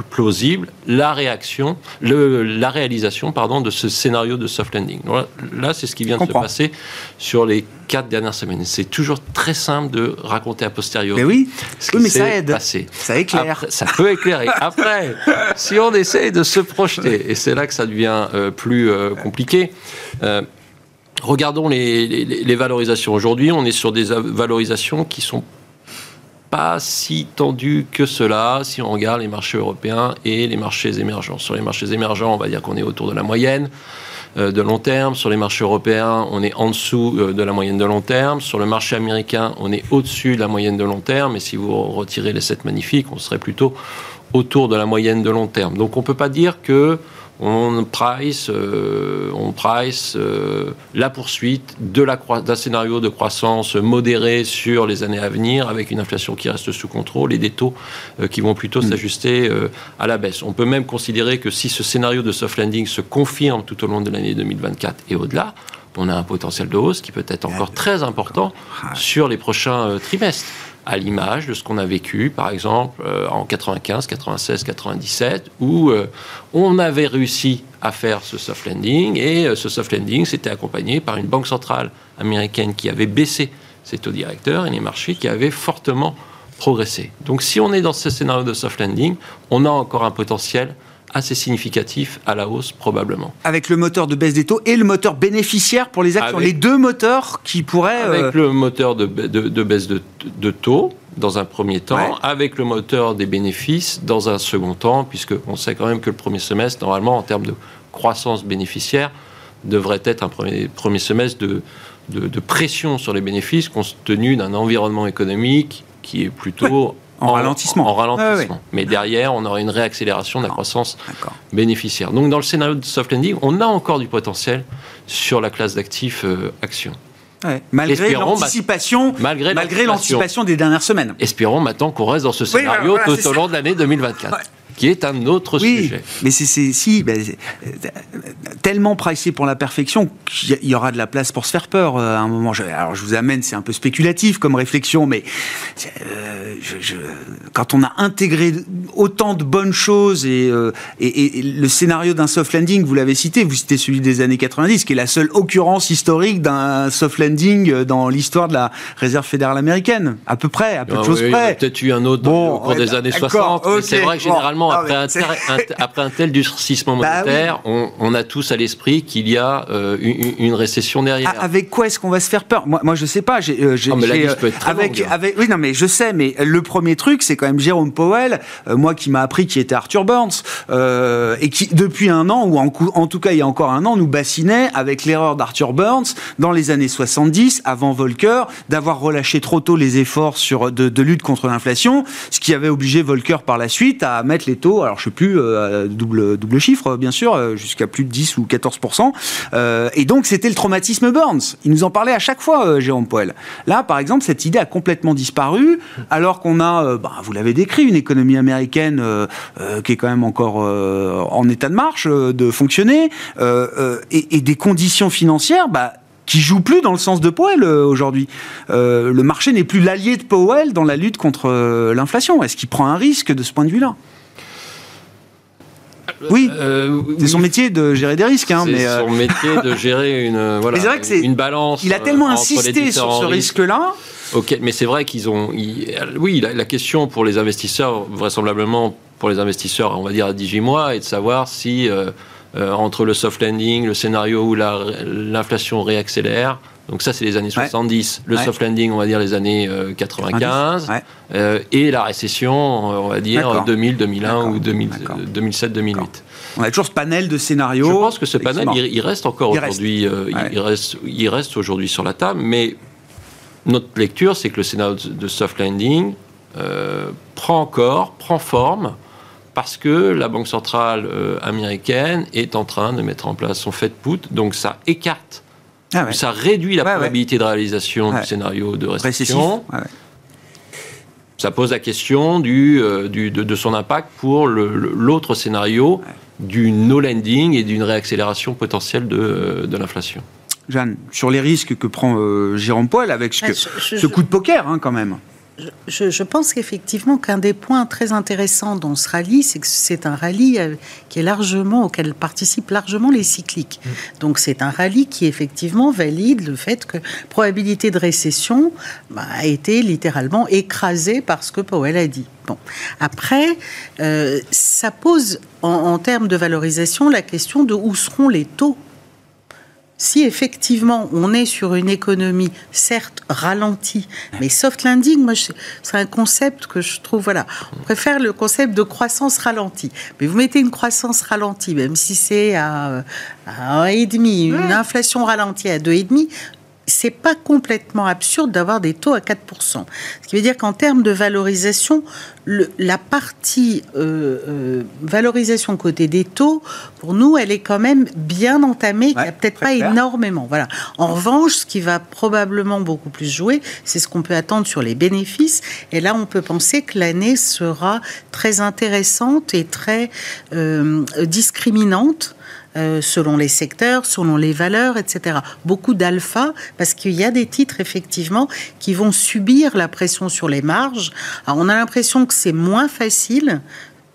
plausible la réaction, le, la réalisation pardon, de ce scénario de soft landing. Là, là, c'est ce qui vient de se passer sur les quatre dernières semaines. C'est toujours très simple de raconter a posteriori. Mais oui, ce oui qui mais ça aide. passé. Ça éclaire. Après, ça peut éclairer. [LAUGHS] Après, si on essaye de se projeter, et c'est là que ça devient euh, plus euh, compliqué, euh, regardons les, les- les valorisations. Aujourd'hui, on est sur des valorisations qui sont pas si tendues que cela si on regarde les marchés européens et les marchés émergents. Sur les marchés émergents, on va dire qu'on est autour de la moyenne de long terme. Sur les marchés européens, on est en dessous euh, de la moyenne de long terme. Sur le marché américain, on est au-dessus de la moyenne de long terme. Et si vous retirez les 7 magnifiques, on serait plutôt autour de la moyenne de long terme. Donc on ne peut pas dire que on price, euh, on price euh, la poursuite de la croi- d'un scénario de croissance modéré sur les années à venir, avec une inflation qui reste sous contrôle et des taux euh, qui vont plutôt s'ajuster euh, à la baisse. On peut même considérer que si ce scénario de soft landing se confirme tout au long de l'année 2024 et au-delà, on a un potentiel de hausse qui peut être encore très important sur les prochains trimestres à l'image de ce qu'on a vécu, par exemple, euh, en 95, 96, 97, où euh, on avait réussi à faire ce soft landing, et euh, ce soft landing s'était accompagné par une banque centrale américaine qui avait baissé ses taux directeurs et les marchés qui avaient fortement progressé. Donc si on est dans ce scénario de soft landing, on a encore un potentiel assez significatif à la hausse probablement. Avec le moteur de baisse des taux et le moteur bénéficiaire pour les actions. Avec- Les deux moteurs qui pourraient... euh, Avec le moteur de, de- de baisse de, de taux dans un premier temps, Ouais. avec le moteur des bénéfices dans un second temps, puisque on sait quand même que le premier semestre, normalement, en termes de croissance bénéficiaire, devrait être un premier, premier semestre de, de- de pression sur les bénéfices, compte tenu d'un environnement économique qui est plutôt En ralentissement. En, ralentissement. Mais derrière, on aurait une réaccélération de la croissance D'accord. bénéficiaire. Donc, dans le scénario de soft landing, on a encore du potentiel sur la classe d'actifs euh, actions. Ouais. Malgré l'anticipation malgré malgré l'anticipation. des dernières semaines. Espérons maintenant qu'on reste dans ce scénario voilà, tout au long de l'année 2024, Ouais. Qui est un autre Oui, sujet. mais c'est si ben, euh, tellement pricé pour la perfection qu'il y aura de la place pour se faire peur euh, à un moment. Je, alors je vous amène, c'est un peu spéculatif comme réflexion, mais euh, je- je- quand on a intégré autant de bonnes choses et, euh, et- et le scénario d'un soft landing, vous l'avez cité, vous citez celui des années 90, qui est la seule occurrence historique d'un soft landing dans l'histoire de la réserve fédérale américaine, à peu près, à peu de Ah choses oui, il y en a près. peut-être eu un autre Bon, au cours ouais, des années d'accord, 60, mais c'est vrai que bon, généralement, Ah après, un, tel- [LAUGHS] un- après un tel durcissement Bah monétaire, on, on a tous à l'esprit qu'il y a euh, une, une récession derrière. Ah, avec quoi est-ce qu'on va se faire peur? Moi, moi, je sais pas. J'ai, euh, Ah, mais la liste peut être très avec, longue. avec, oui, non, mais je sais. Mais le premier truc, c'est quand même Jérôme Powell, euh, moi qui m'a appris qui était Arthur Burns, euh, et qui depuis un an ou en, tout cas il y a encore un an, nous bassinait avec l'erreur d'Arthur Burns dans les années 70, avant Volcker, d'avoir relâché trop tôt les efforts sur de, de lutte contre l'inflation, ce qui avait obligé Volcker par la suite à mettre les alors je sais plus, euh, double chiffre bien sûr, euh, jusqu'à plus de 10 ou 14 euh, Et donc c'était le traumatisme Burns. Il nous en parlait à chaque fois, euh, Jérôme Poel. Là, par exemple, cette idée a complètement disparu, alors qu'on a, bah, vous l'avez décrit, une économie américaine qui est quand même encore en état de marche, de fonctionner, et, des conditions financières. Bah, qui jouent plus dans le sens de Powell aujourd'hui. Le marché n'est plus l'allié de Powell dans la lutte contre l'inflation. Est-ce qu'il prend un risque de ce point de vue-là? Oui, Euh, c'est son métier de gérer des risques, hein, C'est euh, son métier de gérer une, euh, [LAUGHS] voilà, vrai que une balance. il a tellement insisté sur ce risque-là. Ok, mais c'est vrai qu'ils ont. ils- oui, la, la question pour les investisseurs, vraisemblablement pour les investisseurs, on va dire à 18 mois, est de savoir si euh, euh, entre le soft landing, le scénario où la- l'inflation réaccélère. Donc ça, c'est les années Ouais. 70. Le Ouais. soft landing, on va dire les années euh, 95. Ouais. euh, et la récession, euh, on va dire D'accord. 2000, 2001 D'accord. ou 2000, D'accord. 2007, 2008. D'accord. On a toujours ce panel de scénarios. Je pense que ce panel, il, il reste encore aujourd'hui. euh, il- reste, il reste aujourd'hui sur la table, mais notre lecture, c'est que le scénario de soft landing prend encore, prend forme, parce que la Banque centrale euh, américaine est en train de mettre en place son Fed put, donc ça écarte, Ah ouais. ça réduit la Ouais, ouais. probabilité de réalisation Ouais. du scénario de récession. Ça pose la question du, euh, du- de, de son impact pour l'autre scénario du no landing et d'une réaccélération potentielle de, euh, de l'inflation. Jeanne, sur les risques que prend euh, Jérôme Poel avec ce, que- je- je- ce coup de poker, hein, quand même. Je, je pense qu'effectivement qu'un des points très intéressants dans ce rallye, c'est que c'est un rallye euh, qui est largement auquel participent largement les cycliques. Donc c'est un rallye qui effectivement valide le fait que probabilité de récession bah, a été littéralement écrasée par ce que Powell a dit. Bon, après, euh, ça pose en, en termes de valorisation la question de où seront les taux si effectivement on est sur une économie certes ralentie, mais soft landing, moi c'est un concept que je trouve voilà, on préfère le concept de croissance ralentie. Mais vous mettez une croissance ralentie, même si c'est à, à 1,5, une inflation ralentie à 2,5, c'est pas complètement absurde d'avoir des taux à 4%. Ce qui veut dire qu'en termes de valorisation, le- la partie euh, euh, valorisation côté des taux, pour nous, elle est quand même bien entamée, qu'il n'y a peut-être pas clair. énormément. Voilà. En revanche, ce qui va probablement beaucoup plus jouer, c'est ce qu'on peut attendre sur les bénéfices. Et là, on peut penser que l'année sera très intéressante et très euh, discriminante euh, selon les secteurs, selon les valeurs, etc. Beaucoup d'alpha, parce qu'il y a des titres, effectivement, qui vont subir la pression sur les marges. Alors, on a l'impression que c'est moins facile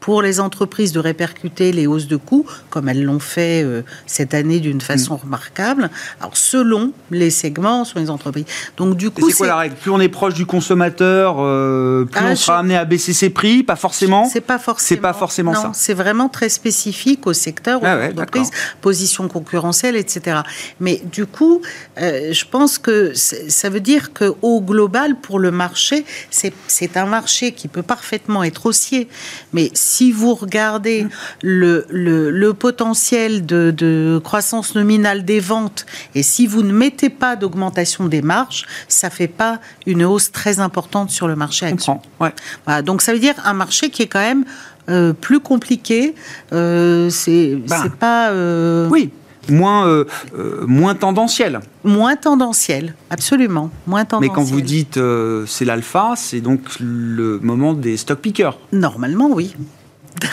pour les entreprises de répercuter les hausses de coûts, comme elles l'ont fait euh, cette année d'une façon Mm. remarquable. Alors, selon les segments, selon les entreprises. Donc, du coup, C'est quoi la règle? Plus on est proche du consommateur, euh, plus Ah, on je- sera amené à baisser ses prix? Pas forcément? C'est pas forcément. C'est pas forcément non, ça. C'est vraiment très spécifique au secteur, aux Ah ouais, entreprises, position concurrentielle, etc. Mais du coup, euh, je pense que ça veut dire que au global, pour le marché, c'est c'est un marché qui peut parfaitement être haussier. Mais si vous regardez le, le, le potentiel de, de croissance nominale des ventes et si vous ne mettez pas d'augmentation des marges, ça fait pas une hausse très importante sur le marché action. Ouais. Voilà, donc ça veut dire un marché qui est quand même euh, plus compliqué. Euh, c'est Ben, c'est pas euh, Oui, moins, moins tendanciel. moins tendanciel, absolument moins Mais tendanciel. quand vous dites c'est l'alpha, c'est donc le moment des stock pickers. normalement oui. [LAUGHS]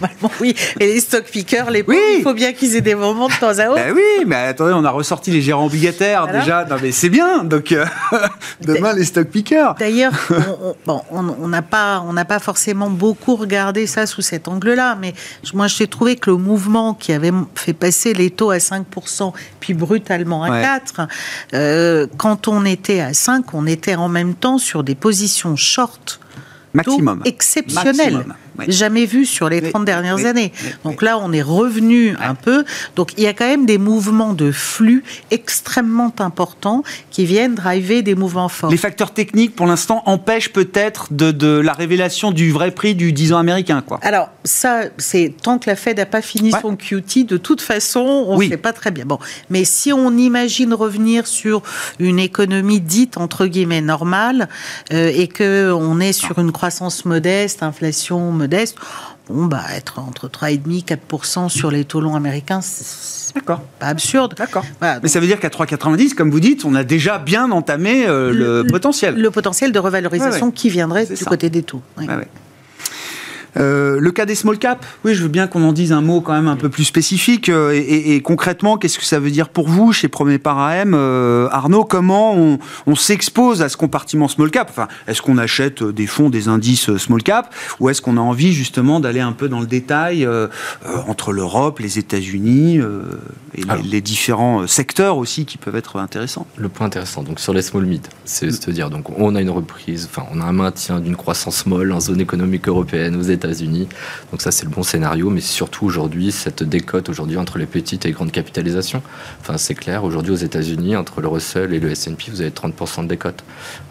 Normalement, oui. Et les stock pickers, les pauvres, Oui. il faut bien qu'ils aient des moments de temps à autre. Ben oui, mais attendez, on a ressorti les gérants obligataires déjà. Non mais c'est bien. Donc euh, [LAUGHS] demain les stock pickers. D'ailleurs, [LAUGHS] on- bon, n'a pas, on n'a pas forcément beaucoup regardé ça sous cet angle-là, mais je- moi, j'ai trouvé que le mouvement qui avait fait passer les taux à 5%, puis brutalement à Ouais. 4, euh, quand on était à 5, on était en même temps sur des positions short Maximum. exceptionnelles. Maximum. Jamais vu sur les 30 dernières années. Donc là, on est revenu un peu. Donc il y a quand même des mouvements de flux extrêmement importants qui viennent driver des mouvements forts. Les facteurs techniques, pour l'instant, empêchent peut-être de, la révélation du vrai prix du 10 ans américain. Quoi. Alors, ça, c'est tant que la Fed n'a pas fini son QT, de toute façon, on ne sait pas très bien. Bon, mais si on imagine revenir sur une économie dite, entre guillemets, normale, euh, et qu'on est sur une croissance modeste, inflation modeste, bon, bah, être entre 3,5 et 4 sur les taux longs américains, c'est pas absurde. D'accord. Mais ça veut dire qu'à 3,90, comme vous dites, on a déjà bien entamé euh, le, potentiel. Le potentiel de revalorisation qui viendrait du côté des taux. Euh, le cas des small cap, oui, je veux bien qu'on en dise un mot quand même un peu plus spécifique. Euh, et, concrètement, qu'est-ce que ça veut dire pour vous chez Premier Par AM euh, Arnaud, comment on, s'expose à ce compartiment small cap? Enfin, Est-ce qu'on achète des fonds, des indices small cap? Ou est-ce qu'on a envie justement d'aller un peu dans le détail entre l'Europe, les États-Unis et les, différents secteurs aussi qui peuvent être intéressants? Le point intéressant, donc sur les small mid, c'est de dire donc on a une reprise, enfin on a un maintien d'une croissance molle en zone économique européenne aux États unis Donc ça, c'est le bon scénario, mais surtout aujourd'hui, cette décote aujourd'hui entre les petites et les grandes capitalisations. Enfin, c'est clair, aujourd'hui aux États-Unis, entre le Russell et le S&P, vous avez 30% de décote.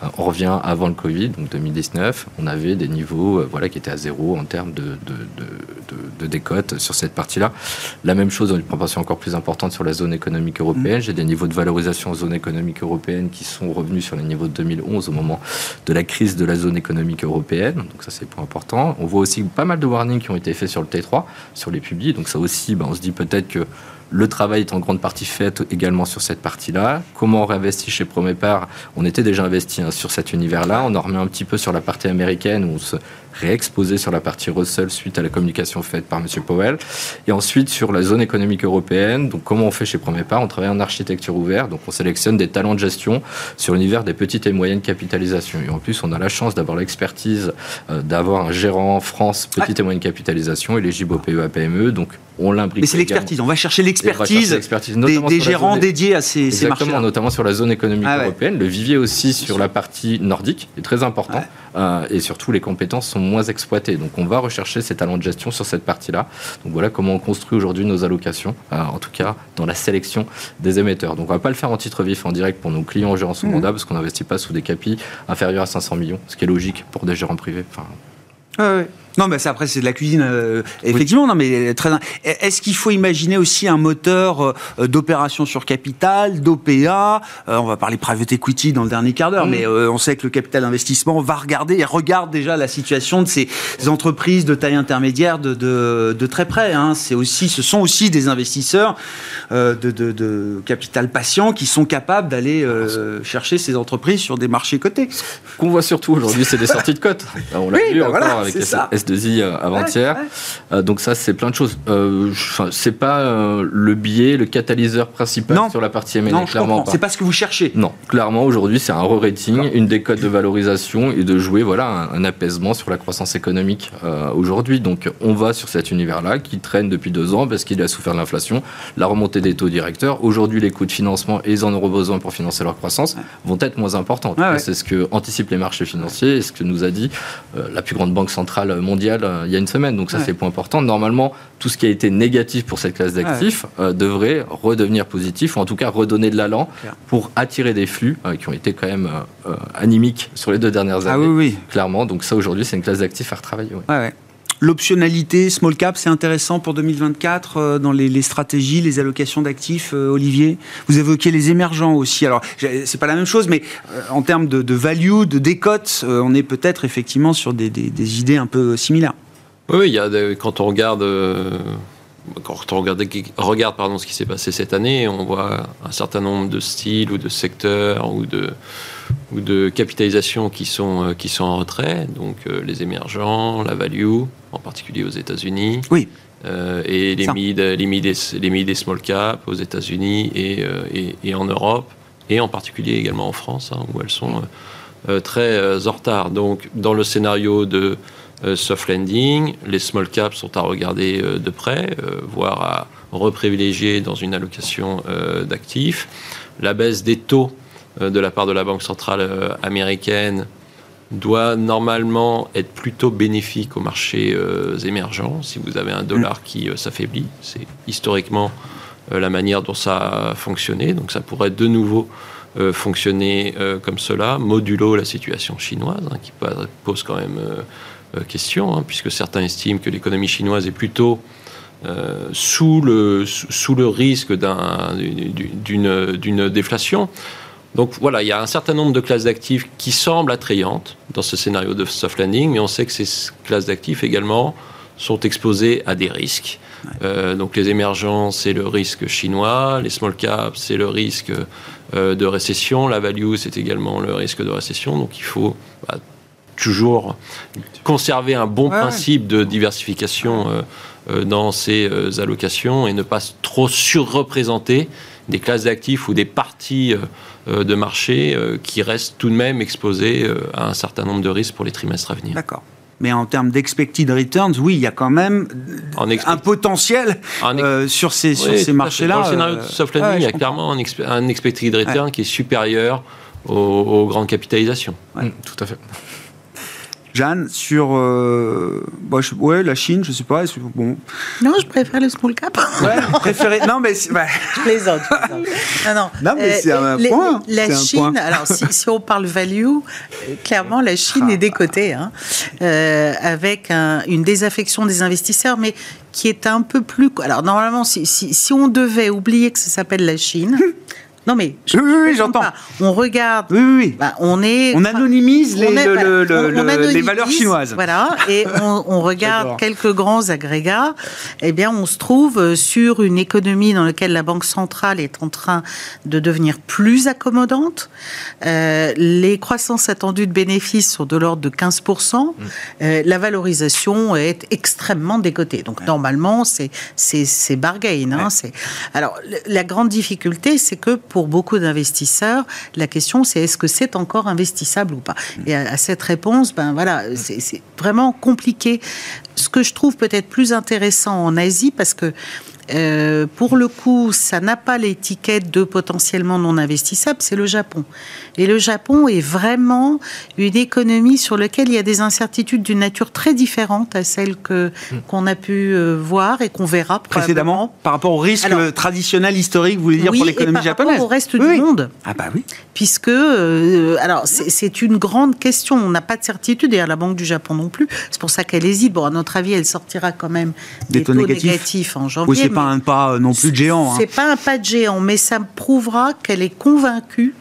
Euh, on revient avant le Covid, donc 2019, on avait des niveaux euh, voilà, qui étaient à zéro en termes de, de, de, décote sur cette partie-là. La même chose dans une proportion encore plus importante sur la zone économique européenne. J'ai des niveaux de valorisation en zone économique européenne qui sont revenus sur les niveaux de 2011 au moment de la crise de la zone économique européenne. Donc ça, c'est point important. On voit aussi pas mal de warnings qui ont été faits sur le T3, sur les publics. Donc ça aussi, ben, on se dit peut-être que le travail est en grande partie fait également sur cette partie-là. Comment on réinvestit chez Promépar On était déjà investi hein, sur cet univers-là. On en remet un petit peu sur la partie américaine où on se réexposait sur la partie Russell suite à la communication faite par M. Powell. Et ensuite sur la zone économique européenne. Donc comment on fait chez Promépar On travaille en architecture ouverte. Donc on sélectionne des talents de gestion sur l'univers des petites et moyennes capitalisations. Et en plus, on a la chance d'avoir l'expertise euh, d'avoir un gérant France petite et moyenne capitalisation, éligible au PEA PME. Donc on l'imbrique. Mais c'est l'expertise. On va chercher l'expertise des, gérants dédiés à ces, ces marchés. Notamment sur la zone économique ah européenne. Le vivier aussi sur la partie nordique est très important. Euh, et surtout, les compétences sont moins exploitées. Donc, on va rechercher ces talents de gestion sur cette partie-là. Donc, voilà comment on construit aujourd'hui nos allocations, euh, en tout cas dans la sélection des émetteurs. Donc, on va pas le faire en titre vif, en direct pour nos clients en gérant sous mmh. mandat, parce qu'on n'investit pas sous des capis inférieurs à 500 millions, ce qui est logique pour des gérants privés. Enfin, ah non, mais après, c'est de la cuisine. Euh, effectivement, non, mais très. Est-ce qu'il faut imaginer aussi un moteur euh, d'opération sur capital, d'OPA euh, On va parler private equity dans le dernier quart d'heure, mm. mais on sait que le capital d'investissement va regarder et regarde déjà la situation de ces entreprises de taille intermédiaire de, de, très près. Hein. C'est aussi, ce sont aussi des investisseurs de, de, capital patient qui sont capables d'aller chercher ces entreprises sur des marchés cotés. Ce qu'on voit surtout aujourd'hui, c'est des sorties de cotes. [LAUGHS] On l'a vu ben encore avec ça euh, avant-hier. Euh, donc ça, c'est plein de choses. Euh, c'est pas le biais, le catalyseur principal sur la partie M&A. Non, clairement pas. C'est pas ce que vous cherchez. Non, clairement aujourd'hui, c'est un re-rating, une décote de valorisation et de jouer voilà un, apaisement sur la croissance économique aujourd'hui. Donc on va sur cet univers-là qui traîne depuis deux ans parce qu'il a souffert de l'inflation, la remontée des taux directeurs. Aujourd'hui, les coûts de financement et ils en auront besoin pour financer leur croissance vont être moins importants. c'est ce que anticipent les marchés financiers et ce que nous a dit la plus grande banque centrale mondiale euh, il y a une semaine. Donc ça, c'est le point important. Normalement, tout ce qui a été négatif pour cette classe d'actifs euh, devrait redevenir positif, ou en tout cas redonner de l'allant pour attirer des flux euh, qui ont été quand même animiques sur les deux dernières ah années. Ah oui, oui. Clairement. Donc ça, aujourd'hui, c'est une classe d'actifs à retravailler. L'optionnalité small cap, c'est intéressant pour 2024 dans les, stratégies, les allocations d'actifs, Olivier. Vous évoquez les émergents aussi. Alors, c'est pas la même chose, mais en termes de, value, de décote, on est peut-être effectivement sur des, idées un peu similaires. Oui, quand on regarde. quand on regarde, regarde pardon, ce qui s'est passé cette année, on voit un certain nombre de styles ou de secteurs ou de, ou de capitalisations qui sont, qui sont en retrait. Donc les émergents, la value, en particulier aux États-Unis. Oui. Euh, et les mid, les, mid les mid et small cap aux États-Unis et, euh, et, et, en Europe, et en particulier également en France, hein, où elles sont euh, très en retard. Donc, dans le scénario de soft landing, les small caps sont à regarder de près, voire à reprivilégier dans une allocation d'actifs. La baisse des taux de la part de la Banque centrale américaine doit normalement être plutôt bénéfique aux marchés euh, émergents. Si vous avez un dollar qui euh, s'affaiblit, c'est historiquement euh, la manière dont ça a fonctionné. Donc ça pourrait de nouveau fonctionner comme cela, modulo la situation chinoise, hein, qui pose quand même question, hein, puisque certains estiment que l'économie chinoise est plutôt sous le risque d'une déflation. Donc voilà, il y a un certain nombre de classes d'actifs qui semblent attrayantes dans ce scénario de soft landing, mais on sait que ces classes d'actifs également sont exposées à des risques. Euh, donc les émergents, c'est le risque chinois, les small caps, c'est le risque euh, de récession, la value, c'est également le risque de récession. Donc il faut bah, toujours conserver un bon principe de diversification euh, dans ces allocations et ne pas trop surreprésenter des classes d'actifs ou des parties de marché euh, qui restent tout de même exposés euh, à un certain nombre de risques pour les trimestres à venir. D'accord. Mais en termes d'expected returns, oui, il y a quand même un potentiel sur ces, sur ces marchés-là. Dans le scénario de soft landing, il y a clairement un, expected return qui est supérieur aux, grandes capitalisations. tout à fait. Jeanne, sur euh, bah, ouais, la Chine, je sais pas. Bon. Non, je préfère le small cap. Ouais, préféré. Non, mais bah. je plaisante. Non, non. non mais c'est un euh, point. La Chine, alors si, on parle value, euh, clairement la Chine est décotée, hein, avec une désaffection des investisseurs, mais qui est un peu plus. Alors normalement, si, si, si on devait oublier que ça s'appelle la Chine. [LAUGHS] Non mais oui, oui, j'entends. On regarde. Oui, oui. Bah, on est. On anonymise les, les valeurs chinoises. Voilà. Et on, regarde quelques grands agrégats. Eh bien, on se trouve sur une économie dans laquelle la banque centrale est en train de devenir plus accommodante. Euh, les croissances attendues de bénéfices sont de l'ordre de 15 mm. euh, La valorisation est extrêmement décotée. Donc normalement, c'est c'est bargain. Hein, Alors la grande difficulté, c'est que pour beaucoup d'investisseurs, la question c'est est-ce que c'est encore investissable ou pas? Et à, cette réponse, ben voilà, c'est vraiment compliqué. Ce que je trouve peut-être plus intéressant en Asie, parce que euh, pour le coup, ça n'a pas l'étiquette de potentiellement non investissable, c'est le Japon. Et le Japon est vraiment une économie sur laquelle il y a des incertitudes d'une nature très différente à celle que hmm. qu'on a pu euh, voir et qu'on verra précédemment par rapport au risque traditionnel historique, vous voulez dire pour l'économie japonaise, au reste du monde. Ah bah oui. Puisque euh, alors c'est une grande question. On n'a pas de certitude et à la Banque du Japon non plus. C'est pour ça qu'elle hésite. Bon, à notre avis, elle sortira quand même des, taux, négatifs. en janvier pas un pas non plus de géant. Hein. C'est pas un pas de géant, mais ça prouvera qu'elle est convaincue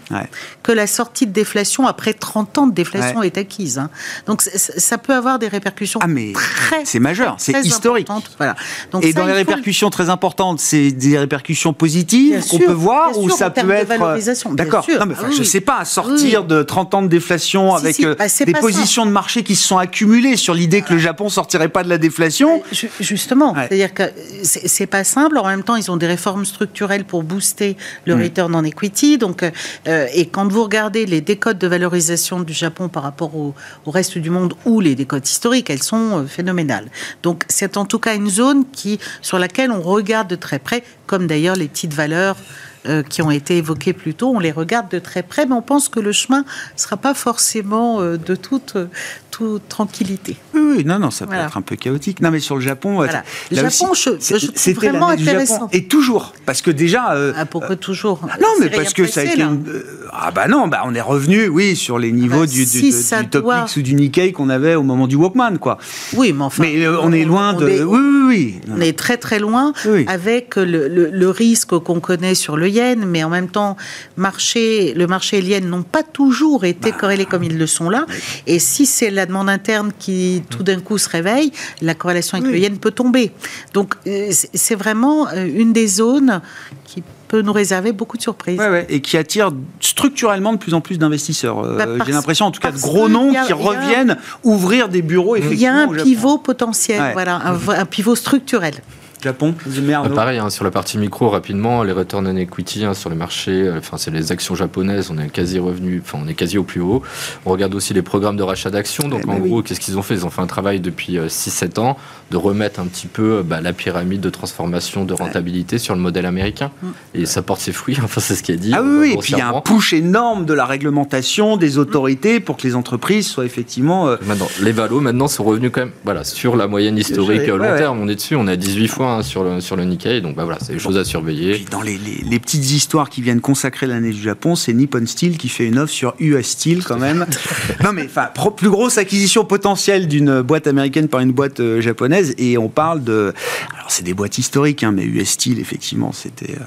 que la sortie de déflation après 30 ans de déflation est acquise. Hein. Donc ça peut avoir des répercussions ah, mais très c'est majeur, c'est historique. Voilà. Donc, Et dans les répercussions très importantes, c'est des réperctions positives qu'on peut voir ou ça peut être D'accord. Non mais je sais pas sortir de 30 ans de déflation avec euh, bah, des positions de marché qui se sont accumulées sur l'idée que le Japon sortirait pas de la déflation. Justement, c'est-à-dire que c'est pas simple. En même temps, ils ont des réformes structurelles pour booster le mm. return on equity. Donc, euh, et quand vous regardez les décodes de valorisation du Japon par rapport au, reste du monde ou les décodes historiques, elles sont euh, phénoménales. Donc, c'est en tout cas une zone qui, sur laquelle on regarde de très près, comme d'ailleurs les petites valeurs euh, qui ont été évoquées plus tôt, on les regarde de très près, mais on pense que le chemin ne sera pas forcément de toute, tranquillité. Oui, non, non, ça peut être un peu chaotique. Non, mais sur le Japon, voilà. le Japon, je, vraiment intéressant. Et toujours, parce que déjà. Euh, ah, pourquoi toujours Non, mais parce que ça a été. Euh, ah bah non, bah on est revenu, oui, sur les niveaux bah, du, du, Top X ou du Nikkei qu'on avait au moment du Walkman, quoi. Oui, mais enfin. Mais euh, on, est loin de. oui, oui, oui. On est très très loin avec le, le, risque qu'on connaît sur le yen, mais en même temps, marché, le marché et le yen n'ont pas toujours été bah, corrélés comme ils le sont là. Et si c'est la demande interne qui tout d'un coup se réveille, la corrélation avec le yen peut tomber. Donc euh, c'est vraiment euh, une des zones qui peut nous réserver beaucoup de surprises. et qui attire structurellement de plus en plus d'investisseurs. Euh, bah, j'ai l'impression, en tout cas, de gros noms qui reviennent ouvrir des bureaux. Il y a un pivot potentiel, voilà, un, pivot structurel. Japon, bah, Pareil, hein, sur la partie micro, rapidement, les return on equity hein, sur les marchés, euh, enfin, c'est les actions japonaises, on est quasi revenu, enfin, on est quasi au plus haut. On regarde aussi les programmes de rachat d'actions. Donc, eh en ben gros, qu'est-ce qu'ils ont fait? Ils ont fait un travail depuis 6-7 euh, ans de remettre un petit peu bah, la pyramide de transformation, de rentabilité sur le modèle américain. Mm. Et ça porte ses fruits, [LAUGHS] enfin c'est ce qui est dit. Ah oui, et puis il y a un push énorme de la réglementation, des autorités pour que les entreprises soient effectivement... Euh, maintenant, les valos maintenant sont revenus quand même voilà, sur la moyenne historique long terme. On est dessus, on est à 18 fois hein, sur, le, sur le Nikkei, donc bah, voilà, c'est des choses à surveiller. Puis dans les, les, petites histoires qui viennent consacrer l'année du Japon, c'est Nippon Steel qui fait une offre sur US Steel quand même. [LAUGHS] non mais enfin, plus grosse acquisition potentielle d'une boîte américaine par une boîte euh, japonaise, et on parle de... Alors c'est des boîtes historiques, hein, mais US Steel, effectivement, c'était... Euh,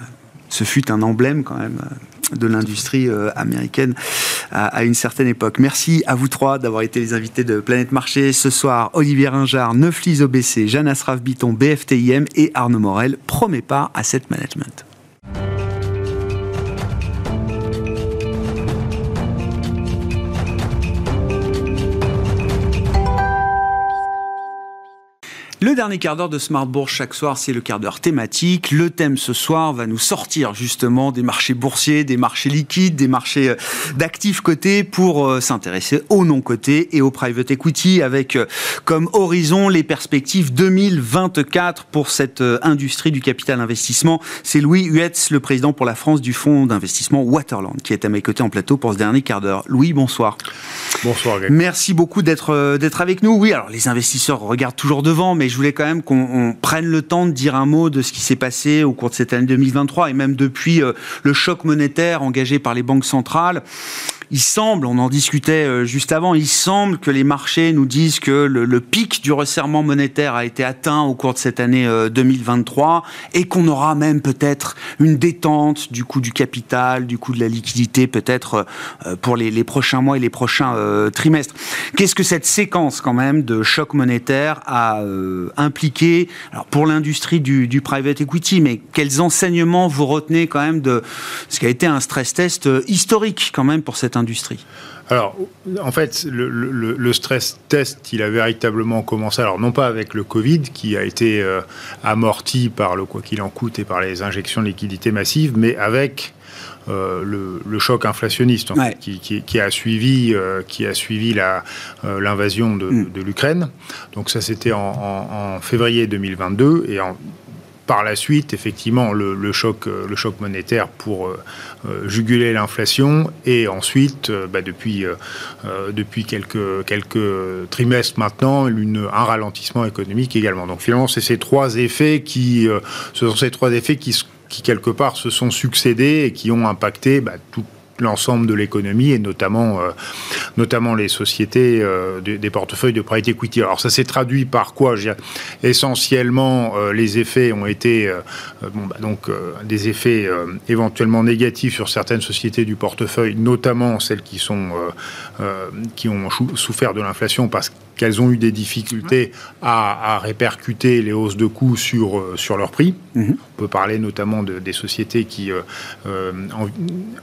ce fut un emblème quand même euh, de l'industrie euh, américaine à, une certaine époque. Merci à vous trois d'avoir été les invités de Planète Marché ce soir. Olivier Ringard, Neuflis OBC, Jeanne Asraf Biton, BFTIM et Arnaud Morel, promet pas Asset Management. Le dernier quart d'heure de Smart Bourse chaque soir, c'est le quart d'heure thématique. Le thème ce soir va nous sortir justement des marchés boursiers, des marchés liquides, des marchés euh, d'actifs cotés pour euh, s'intéresser aux non cotés et au private equity avec euh, comme horizon les perspectives 2024 pour cette industrie du capital investissement. C'est Louis Huetz, le président pour la France du fonds d'investissement Waterland, qui est à mes côtés en plateau pour ce dernier quart d'heure. Louis, bonsoir. Bonsoir. Merci beaucoup d'être d'être avec nous. Oui, alors les investisseurs regardent toujours devant, mais je voulais quand même qu'on prenne le temps de dire un mot de ce qui s'est passé au cours de cette année 2023 et même depuis euh, le choc monétaire engagé par les banques centrales il semble, on en discutait euh, juste avant, il semble que les marchés nous disent que le, pic du resserrement monétaire a été atteint au cours de cette année 2023 euh, et qu'on aura même peut-être une détente du coût du capital, du coût de la liquidité peut-être euh, pour les, prochains mois et les prochains trimestres. Qu'est-ce que cette séquence quand même de choc monétaire a impliqué? Alors pour l'industrie du, du private equity, mais quels enseignements vous retenez quand même de ce qui a été un stress test historique quand même pour cette industrie alors, en fait, le, stress test, il a véritablement commencé, alors non pas avec le Covid, qui a été euh, amorti par le quoi qu'il en coûte et par les injections de liquidités massives, mais avec euh, le, choc inflationniste qui, a suivi, euh, qui a suivi l'invasion de, mm. de l'Ukraine. Donc ça, c'était en, en, février 2022 et en, par la suite, effectivement, le, choc, euh, choc monétaire pour euh, euh, juguler l'inflation et ensuite, bah, depuis, quelques, trimestres maintenant, un ralentissement économique également. Donc finalement, c'est ces trois effets qui, ce sont ces trois effets qui, qui quelque part se sont succédés et qui ont impacté bah, tout, l'ensemble de l'économie et notamment, euh, les sociétés euh, des, portefeuilles de private equity. Alors ça s'est traduit par quoi? Essentiellement, euh, les effets ont été bah, donc des effets éventuellement négatifs sur certaines sociétés du portefeuille, notamment celles qui qui ont souffert de l'inflation parce qu'elles ont eu des difficultés à, répercuter les hausses de coûts sur, sur leurs prix. Mm-hmm. On peut parler notamment de, des sociétés qui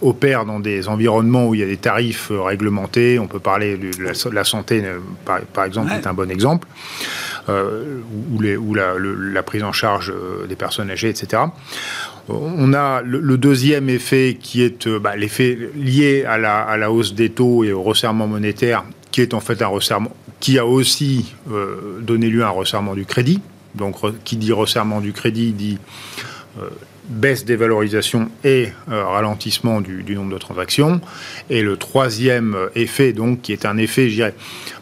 opèrent dans des environnements où il y a des tarifs euh, réglementés. On peut parler de la, santé, euh, par, exemple, est un bon exemple, euh, les, la, prise en charge des personnes âgées, etc. On a le, deuxième effet qui est bah, l'effet lié à la, à la, hausse des taux et au resserrement monétaire, qui est en fait un resserrement qui a aussi donné lieu à un resserrement du crédit. Donc, qui dit resserrement du crédit dit baisse des valorisations et euh, ralentissement du, nombre de transactions. Et le troisième euh, effet, donc, qui est un effet, je dirais,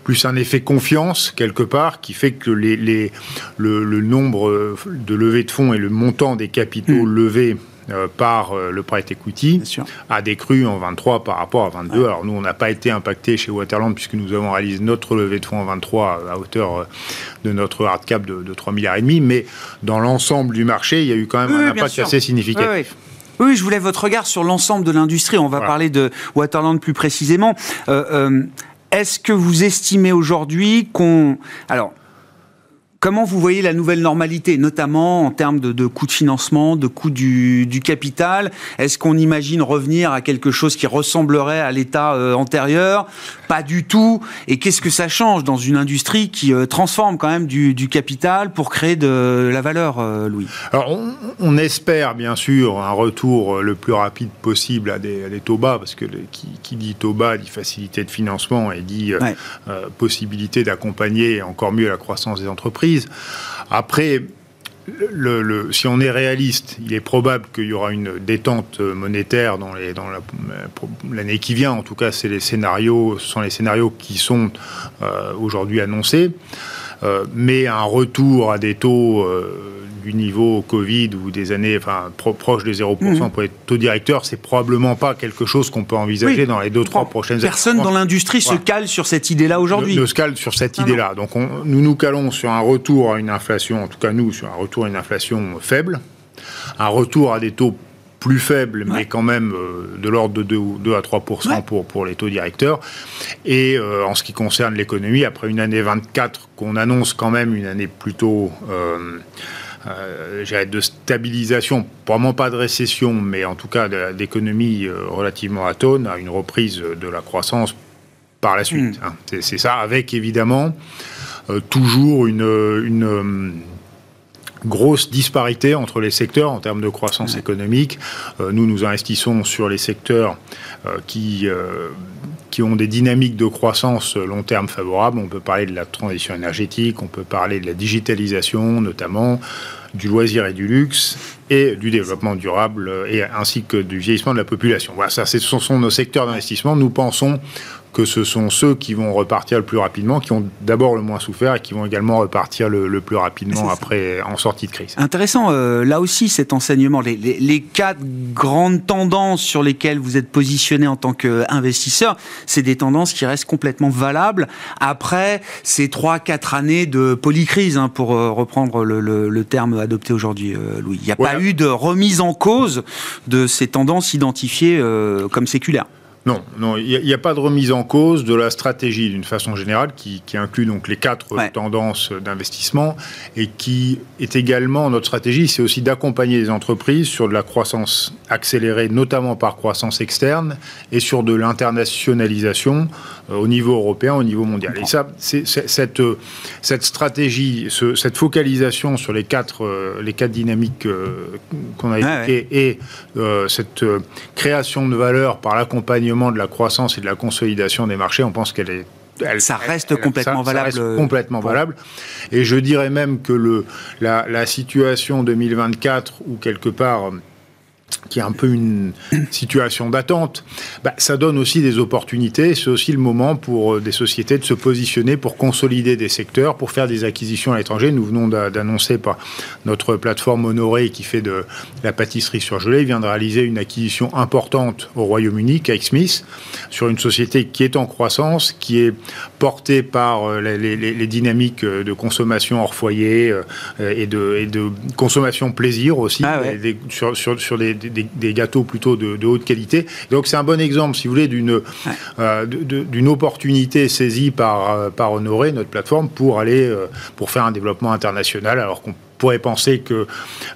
plus un effet confiance, quelque part, qui fait que les, le, nombre euh, de levées de fonds et le montant des capitaux mmh. levés euh, par euh, le private equity a décru en 23 par rapport à 22. Alors nous, on n'a pas été impacté chez Waterland puisque nous avons réalisé notre levée de fonds en 23 à hauteur euh, de notre hard cap de, de 3 milliards et demi. Mais dans l'ensemble du marché, il y a eu quand même un impact assez significatif. Oui, je voulais votre regard sur l'ensemble de l'industrie. On va parler de Waterland plus précisément. Est-ce que vous estimez aujourd'hui qu'on... Alors, Comment vous voyez la nouvelle normalité, notamment en termes de, de coûts de financement, de coûts du, capital? Est-ce qu'on imagine revenir à quelque chose qui ressemblerait à l'état euh, antérieur? Pas du tout. Et qu'est-ce que ça change dans une industrie qui euh, transforme quand même du, capital pour créer de la valeur, euh, Louis? Alors, on, espère bien sûr un retour le plus rapide possible à des, taux bas, parce que qui, dit taux bas dit facilité de financement et dit possibilité d'accompagner encore mieux la croissance des entreprises. Après, si on est réaliste, il est probable qu'il y aura une détente monétaire dans, dans l'année qui vient. En tout cas, scénarios, ce sont les scénarios qui sont euh, aujourd'hui annoncés. Euh, mais un retour à des taux euh, du niveau Covid ou des années enfin, proches des 0% mhm. pour les taux directeurs, c'est probablement pas quelque chose qu'on peut envisager dans les deux, trois prochaines années. Personne dans l'industrie se cale sur cette idée-là aujourd'hui. Ne, se cale sur cette idée-là. Donc nous nous calons sur un retour à une inflation, en tout cas nous, sur un retour à une inflation faible, un retour à des taux plus faible, mais quand même euh, de l'ordre de 2, 2 à 3 pour, pour les taux directeurs. Et euh, en ce qui concerne l'économie, après une année 24 qu'on annonce quand même une année plutôt euh, euh de stabilisation, probablement pas de récession, mais en tout cas d'économie relativement atone, à une reprise de la croissance par la suite. Hmm. Hein. C'est ça, avec évidemment toujours une, une grosse disparité entre les secteurs en termes de croissance économique. Euh, nous, nous investissons sur les secteurs euh, qui, euh, qui ont des dynamiques de croissance long terme favorables. On peut parler de la transition énergétique, on peut parler de la digitalisation notamment, du loisir et du luxe et du développement durable et ainsi que du vieillissement de la population. Voilà, ça, ce sont nos secteurs d'investissement. Nous pensons que ce sont ceux qui vont repartir le plus rapidement, qui ont d'abord le moins souffert et qui vont également repartir le, plus rapidement après en sortie de crise. Intéressant, euh, là aussi cet enseignement, les, les, quatre grandes tendances sur lesquelles vous êtes positionné en tant qu'investisseur, c'est des tendances qui restent complètement valables après ces trois, quatre années de polycrise, hein, pour euh, reprendre le, le, terme adopté aujourd'hui, euh, Louis. Il n'y a pas eu de remise en cause de ces tendances identifiées comme séculaires. Non, non, il n'y a, pas de remise en cause de la stratégie d'une façon générale qui, inclut donc les quatre tendances d'investissement et qui est également notre stratégie, c'est aussi d'accompagner les entreprises sur de la croissance accélérée, notamment par croissance externe et sur de l'internationalisation euh, au niveau européen, au niveau mondial. Et ça, c'est, cette, euh, cette stratégie, cette focalisation sur les quatre, euh, les quatre dynamiques qu'on a évoquées et cette création de valeur par l'accompagnement de la croissance et de la consolidation des marchés, on pense qu'elle est ça reste complètement valable. complètement valable. Et je dirais même que le, la, la situation 2024, où quelque part qui est un peu une [CLEARS THROAT] situation d'attente, bah, ça donne aussi des opportunités. C'est aussi le moment pour euh, des sociétés de se positionner pour consolider des secteurs, pour faire des acquisitions à l'étranger. Nous venons d'annoncer par notre plateforme Honoré qui fait de la pâtisserie surgelée, vient de réaliser une acquisition importante au Royaume-Uni, Cake Smith, sur une société qui est en croissance, qui est portée par euh, les, dynamiques euh, de consommation hors foyer et de, et de consommation plaisir aussi, ah sur, sur, sur des des, gâteaux plutôt de, haute qualité. Donc c'est un bon exemple, si vous voulez, d'une euh, d'une opportunité saisie par, euh, par Honoré, notre plateforme, pour aller euh, pour faire un développement international, alors qu'on pourrait penser que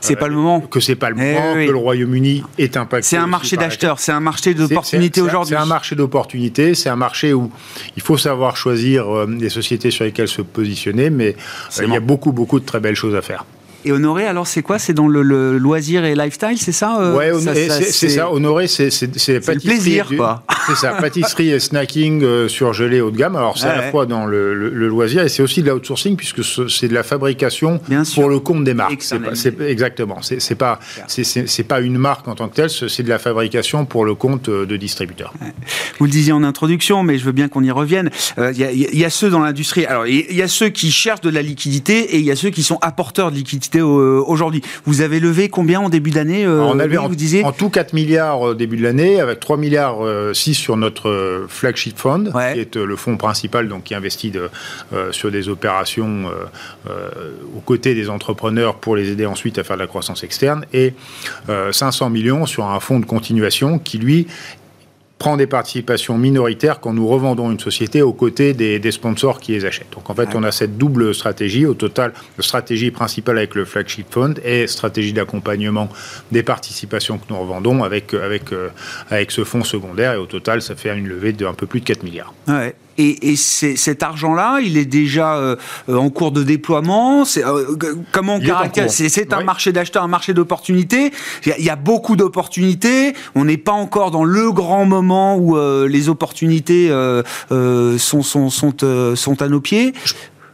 c'est pas le moment, que c'est pas le eh moment, que le Royaume-Uni est impacté. C'est un marché d'acheteurs, c'est un marché d'opportunités aujourd'hui. C'est un marché d'opportunités, c'est un marché où il faut savoir choisir des sociétés sur lesquelles se positionner, mais il y a beaucoup beaucoup de très belles choses à faire. Et Honoré, alors c'est quoi? C'est dans le, loisir et lifestyle, c'est ça euh, Ouais, c'est ça. Honoré, c'est le plaisir, quoi. [LAUGHS] C'est ça, pâtisserie et snacking euh, surgelé haut de gamme. Alors c'est à la fois dans le, loisir et c'est aussi de l'outsourcing puisque c'est de la fabrication pour le compte des marques. C'est exactement. C'est pas c'est pas une marque en tant que telle, c'est de la fabrication pour le compte euh, de distributeurs. Vous le disiez en introduction, mais je veux bien qu'on y revienne. Il y, y, a ceux dans l'industrie. Alors il y a ceux qui cherchent de la liquidité et il y a ceux qui sont apporteurs de liquidité euh, aujourd'hui. Vous avez levé combien en début d'année euh, On avait en, vous disiez en tout 4 milliards au début de l'année, avec 3 milliards 6 euh, sur notre flagship fund, qui est le fonds principal donc, qui investit de, sur des opérations aux côtés des entrepreneurs pour les aider ensuite à faire de la croissance externe, et 500 millions sur un fonds de continuation qui, lui, prend des participations minoritaires quand nous revendons une société aux côtés des, sponsors qui les achètent. Donc en fait, on a cette double stratégie. Au total, stratégie principale avec le flagship fund et stratégie d'accompagnement des participations que nous revendons avec, avec, euh, avec ce fonds secondaire. Et au total, ça fait une levée de un peu plus de 4 milliards. Ouais. Et, cet argent-là, il est déjà euh, en cours de déploiement. Euh, comment on caractérise C'est un marché d'acheteurs, un marché d'opportunités. Il, y, a beaucoup d'opportunités. On n'est pas encore dans le grand moment où euh, les opportunités sont, sont, sont, sont, à nos pieds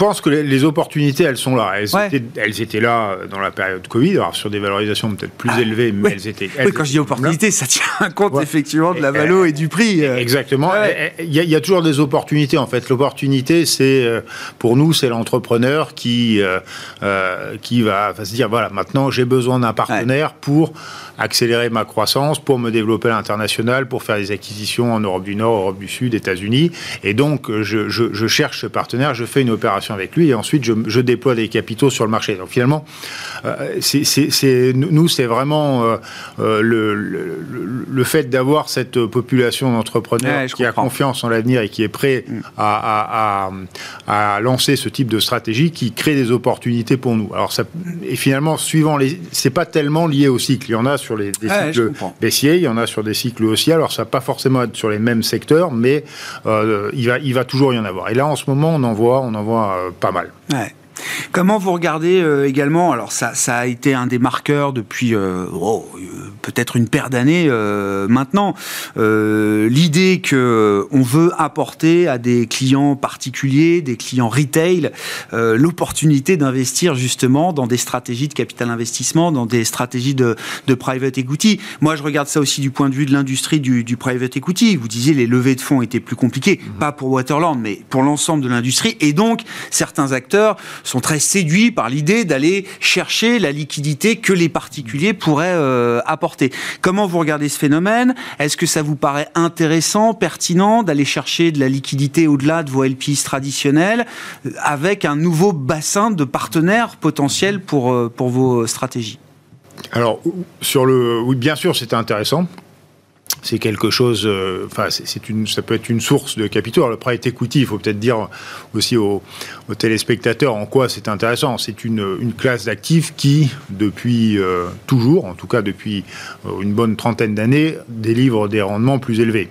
pense que les, opportunités, elles sont là. Elles, étaient, là dans la période Covid, alors sur des valorisations peut-être plus ah, élevées, mais elles étaient. oui, quand je dis opportunité, ça tient compte effectivement de la valo et, du prix. Euh. Exactement. Il y, a toujours des opportunités en fait. L'opportunité, c'est euh, pour nous, c'est l'entrepreneur qui euh, qui va, va, se dire voilà, maintenant j'ai besoin d'un partenaire pour accélérer ma croissance, pour me développer à l'international, pour faire des acquisitions en Europe du Nord, Europe du Sud, États-Unis. Et donc, je, je, cherche ce partenaire, je fais une opération avec lui et ensuite je, je déploie des capitaux sur le marché. Donc finalement, euh, c'est, nous, c'est vraiment euh, euh, le, le, le, fait d'avoir cette population d'entrepreneurs qui a confiance en l'avenir et qui est prêt mm. à, à, à, lancer ce type de stratégie qui crée des opportunités pour nous. Alors, ça, et finalement, suivant les. C'est pas tellement lié au cycle. Il y en a sur les, des cycles baissiers, il y en a sur des cycles haussiers. Alors, ça va pas forcément être sur les mêmes secteurs, mais euh, il, va, il va toujours y en avoir. Et là, en ce moment, on en voit, on en voit pas mal. Comment vous regardez euh, également, alors ça, ça, a été un des marqueurs depuis euh, oh, euh, peut-être une paire d'années maintenant, l'idée que on veut apporter à des clients particuliers, des clients retail, l'opportunité d'investir justement dans des stratégies de capital investissement, dans des stratégies de, de, private equity. Moi, je regarde ça aussi du point de vue de l'industrie du, du, private equity. Vous disiez les levées de fonds étaient plus compliquées, mhm. pas pour Waterland, mais pour l'ensemble de l'industrie. Et donc, certains acteurs sont très séduits par l'idée d'aller chercher la liquidité que les particuliers pourraient euh, apporter. Comment vous regardez ce phénomène? Est-ce que ça vous paraît intéressant, pertinent d'aller chercher de la liquidité au-delà de vos LPs traditionnels euh, avec un nouveau bassin de partenaires potentiels pour, euh, pour vos stratégies? Alors, sur le, oui, bien sûr, c'était intéressant c'est quelque chose, euh, c'est une, ça peut être une source de capitaux. Alors, le private equity, il faut peut-être dire aussi aux, téléspectateurs en quoi c'est intéressant. C'est une, une, classe d'actifs qui, depuis euh, toujours, en tout cas depuis euh, une bonne trentaine d'années, délivre des rendements plus élevés.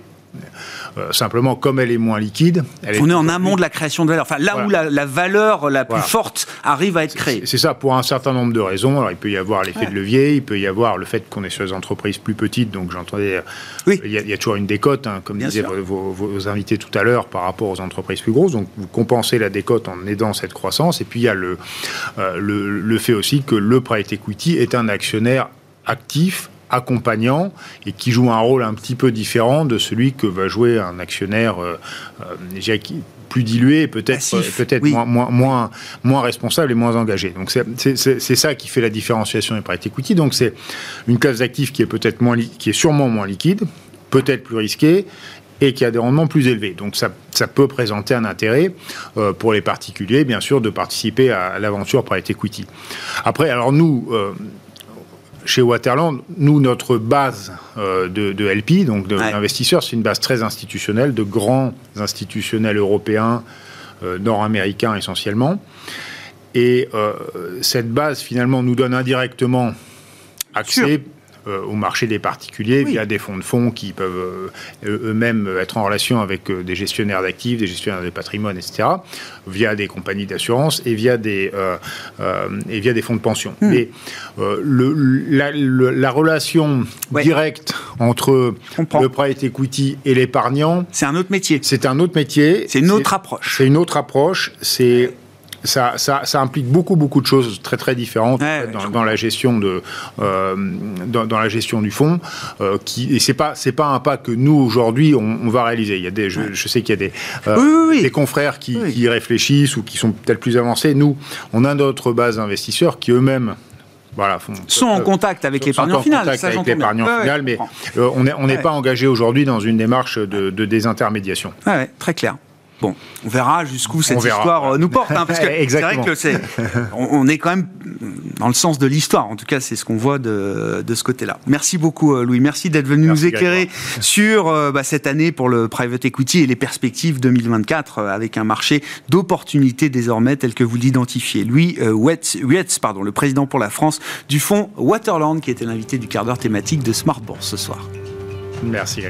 Euh, simplement, comme elle est moins liquide. On est, en amont de la création de valeur. Enfin, là où la, valeur la plus forte arrive à être créée. C'est ça, pour un certain nombre de raisons. Alors, il peut y avoir l'effet de levier, il peut y avoir le fait qu'on est sur des entreprises plus petites. Donc, j'entendais. Euh, oui. Il, y a, toujours une décote, hein, comme disaient vos, invités tout à l'heure, par rapport aux entreprises plus grosses. Donc, vous compensez la décote en aidant cette croissance. Et puis, il y a le, euh, le, le fait aussi que le private equity est un actionnaire actif accompagnant et qui joue un rôle un petit peu différent de celui que va jouer un actionnaire euh, euh plus dilué, peut-être peut-être moins, moins, moins, responsable et moins engagé. Donc c'est ça qui fait la différenciation des private equity. Donc c'est une classe d'actifs qui est peut-être moins qui est sûrement moins liquide, peut-être plus risquée et qui a des rendements plus élevés. Donc ça, ça peut présenter un intérêt euh, pour les particuliers, bien sûr, de participer à, l'aventure private equity. Après, alors nous, euh, chez Waterland, nous, notre base euh, de, LP, donc d'investisseurs, c'est une base très institutionnelle, de grands institutionnels européens, euh, nord-américains essentiellement. Et euh, cette base, finalement, nous donne indirectement accès au marché des particuliers via des fonds de fonds qui peuvent euh, eux-mêmes être en relation avec euh, des gestionnaires d'actifs, des gestionnaires de patrimoine, etc., via des compagnies d'assurance et via des et via des fonds de pension. Hmm. Mais le, la, relation directe entre le private equity et l'épargnant, c'est un autre métier. C'est un autre métier. C'est une autre approche. C'est une autre approche. C'est ça, ça, implique beaucoup, beaucoup de choses très, très différentes dans, la gestion de, euh, dans, la gestion du fonds. Euh, qui, et c'est pas, c'est pas un pas que nous aujourd'hui on, va réaliser. Il y a des, je, sais qu'il y a des, euh, des confrères qui, qui, réfléchissent ou qui sont peut-être plus avancés. Nous, on a notre base d'investisseurs qui eux-mêmes voilà, sont en contact avec l'épargnant final. avec l'épargnant final, mais on n'est on pas engagé aujourd'hui dans une démarche de, de désintermédiation. Ouais, très clair. Bon, on verra jusqu'où cette histoire euh, nous porte. Hein, parce que [LAUGHS] c'est vrai que c'est, on, est quand même dans le sens de l'histoire. En tout cas, c'est ce qu'on voit de, de ce côté-là. Merci beaucoup, euh, Louis. Merci d'être venu nous éclairer sur euh, bah, cette année pour le private equity et les perspectives 2024 avec un marché d'opportunités désormais tel que vous l'identifiez. Louis Wietz, pardon, le président pour la France du fonds Waterland, qui était l'invité du quart d'heure thématique de Smart Bourse ce soir. Merci.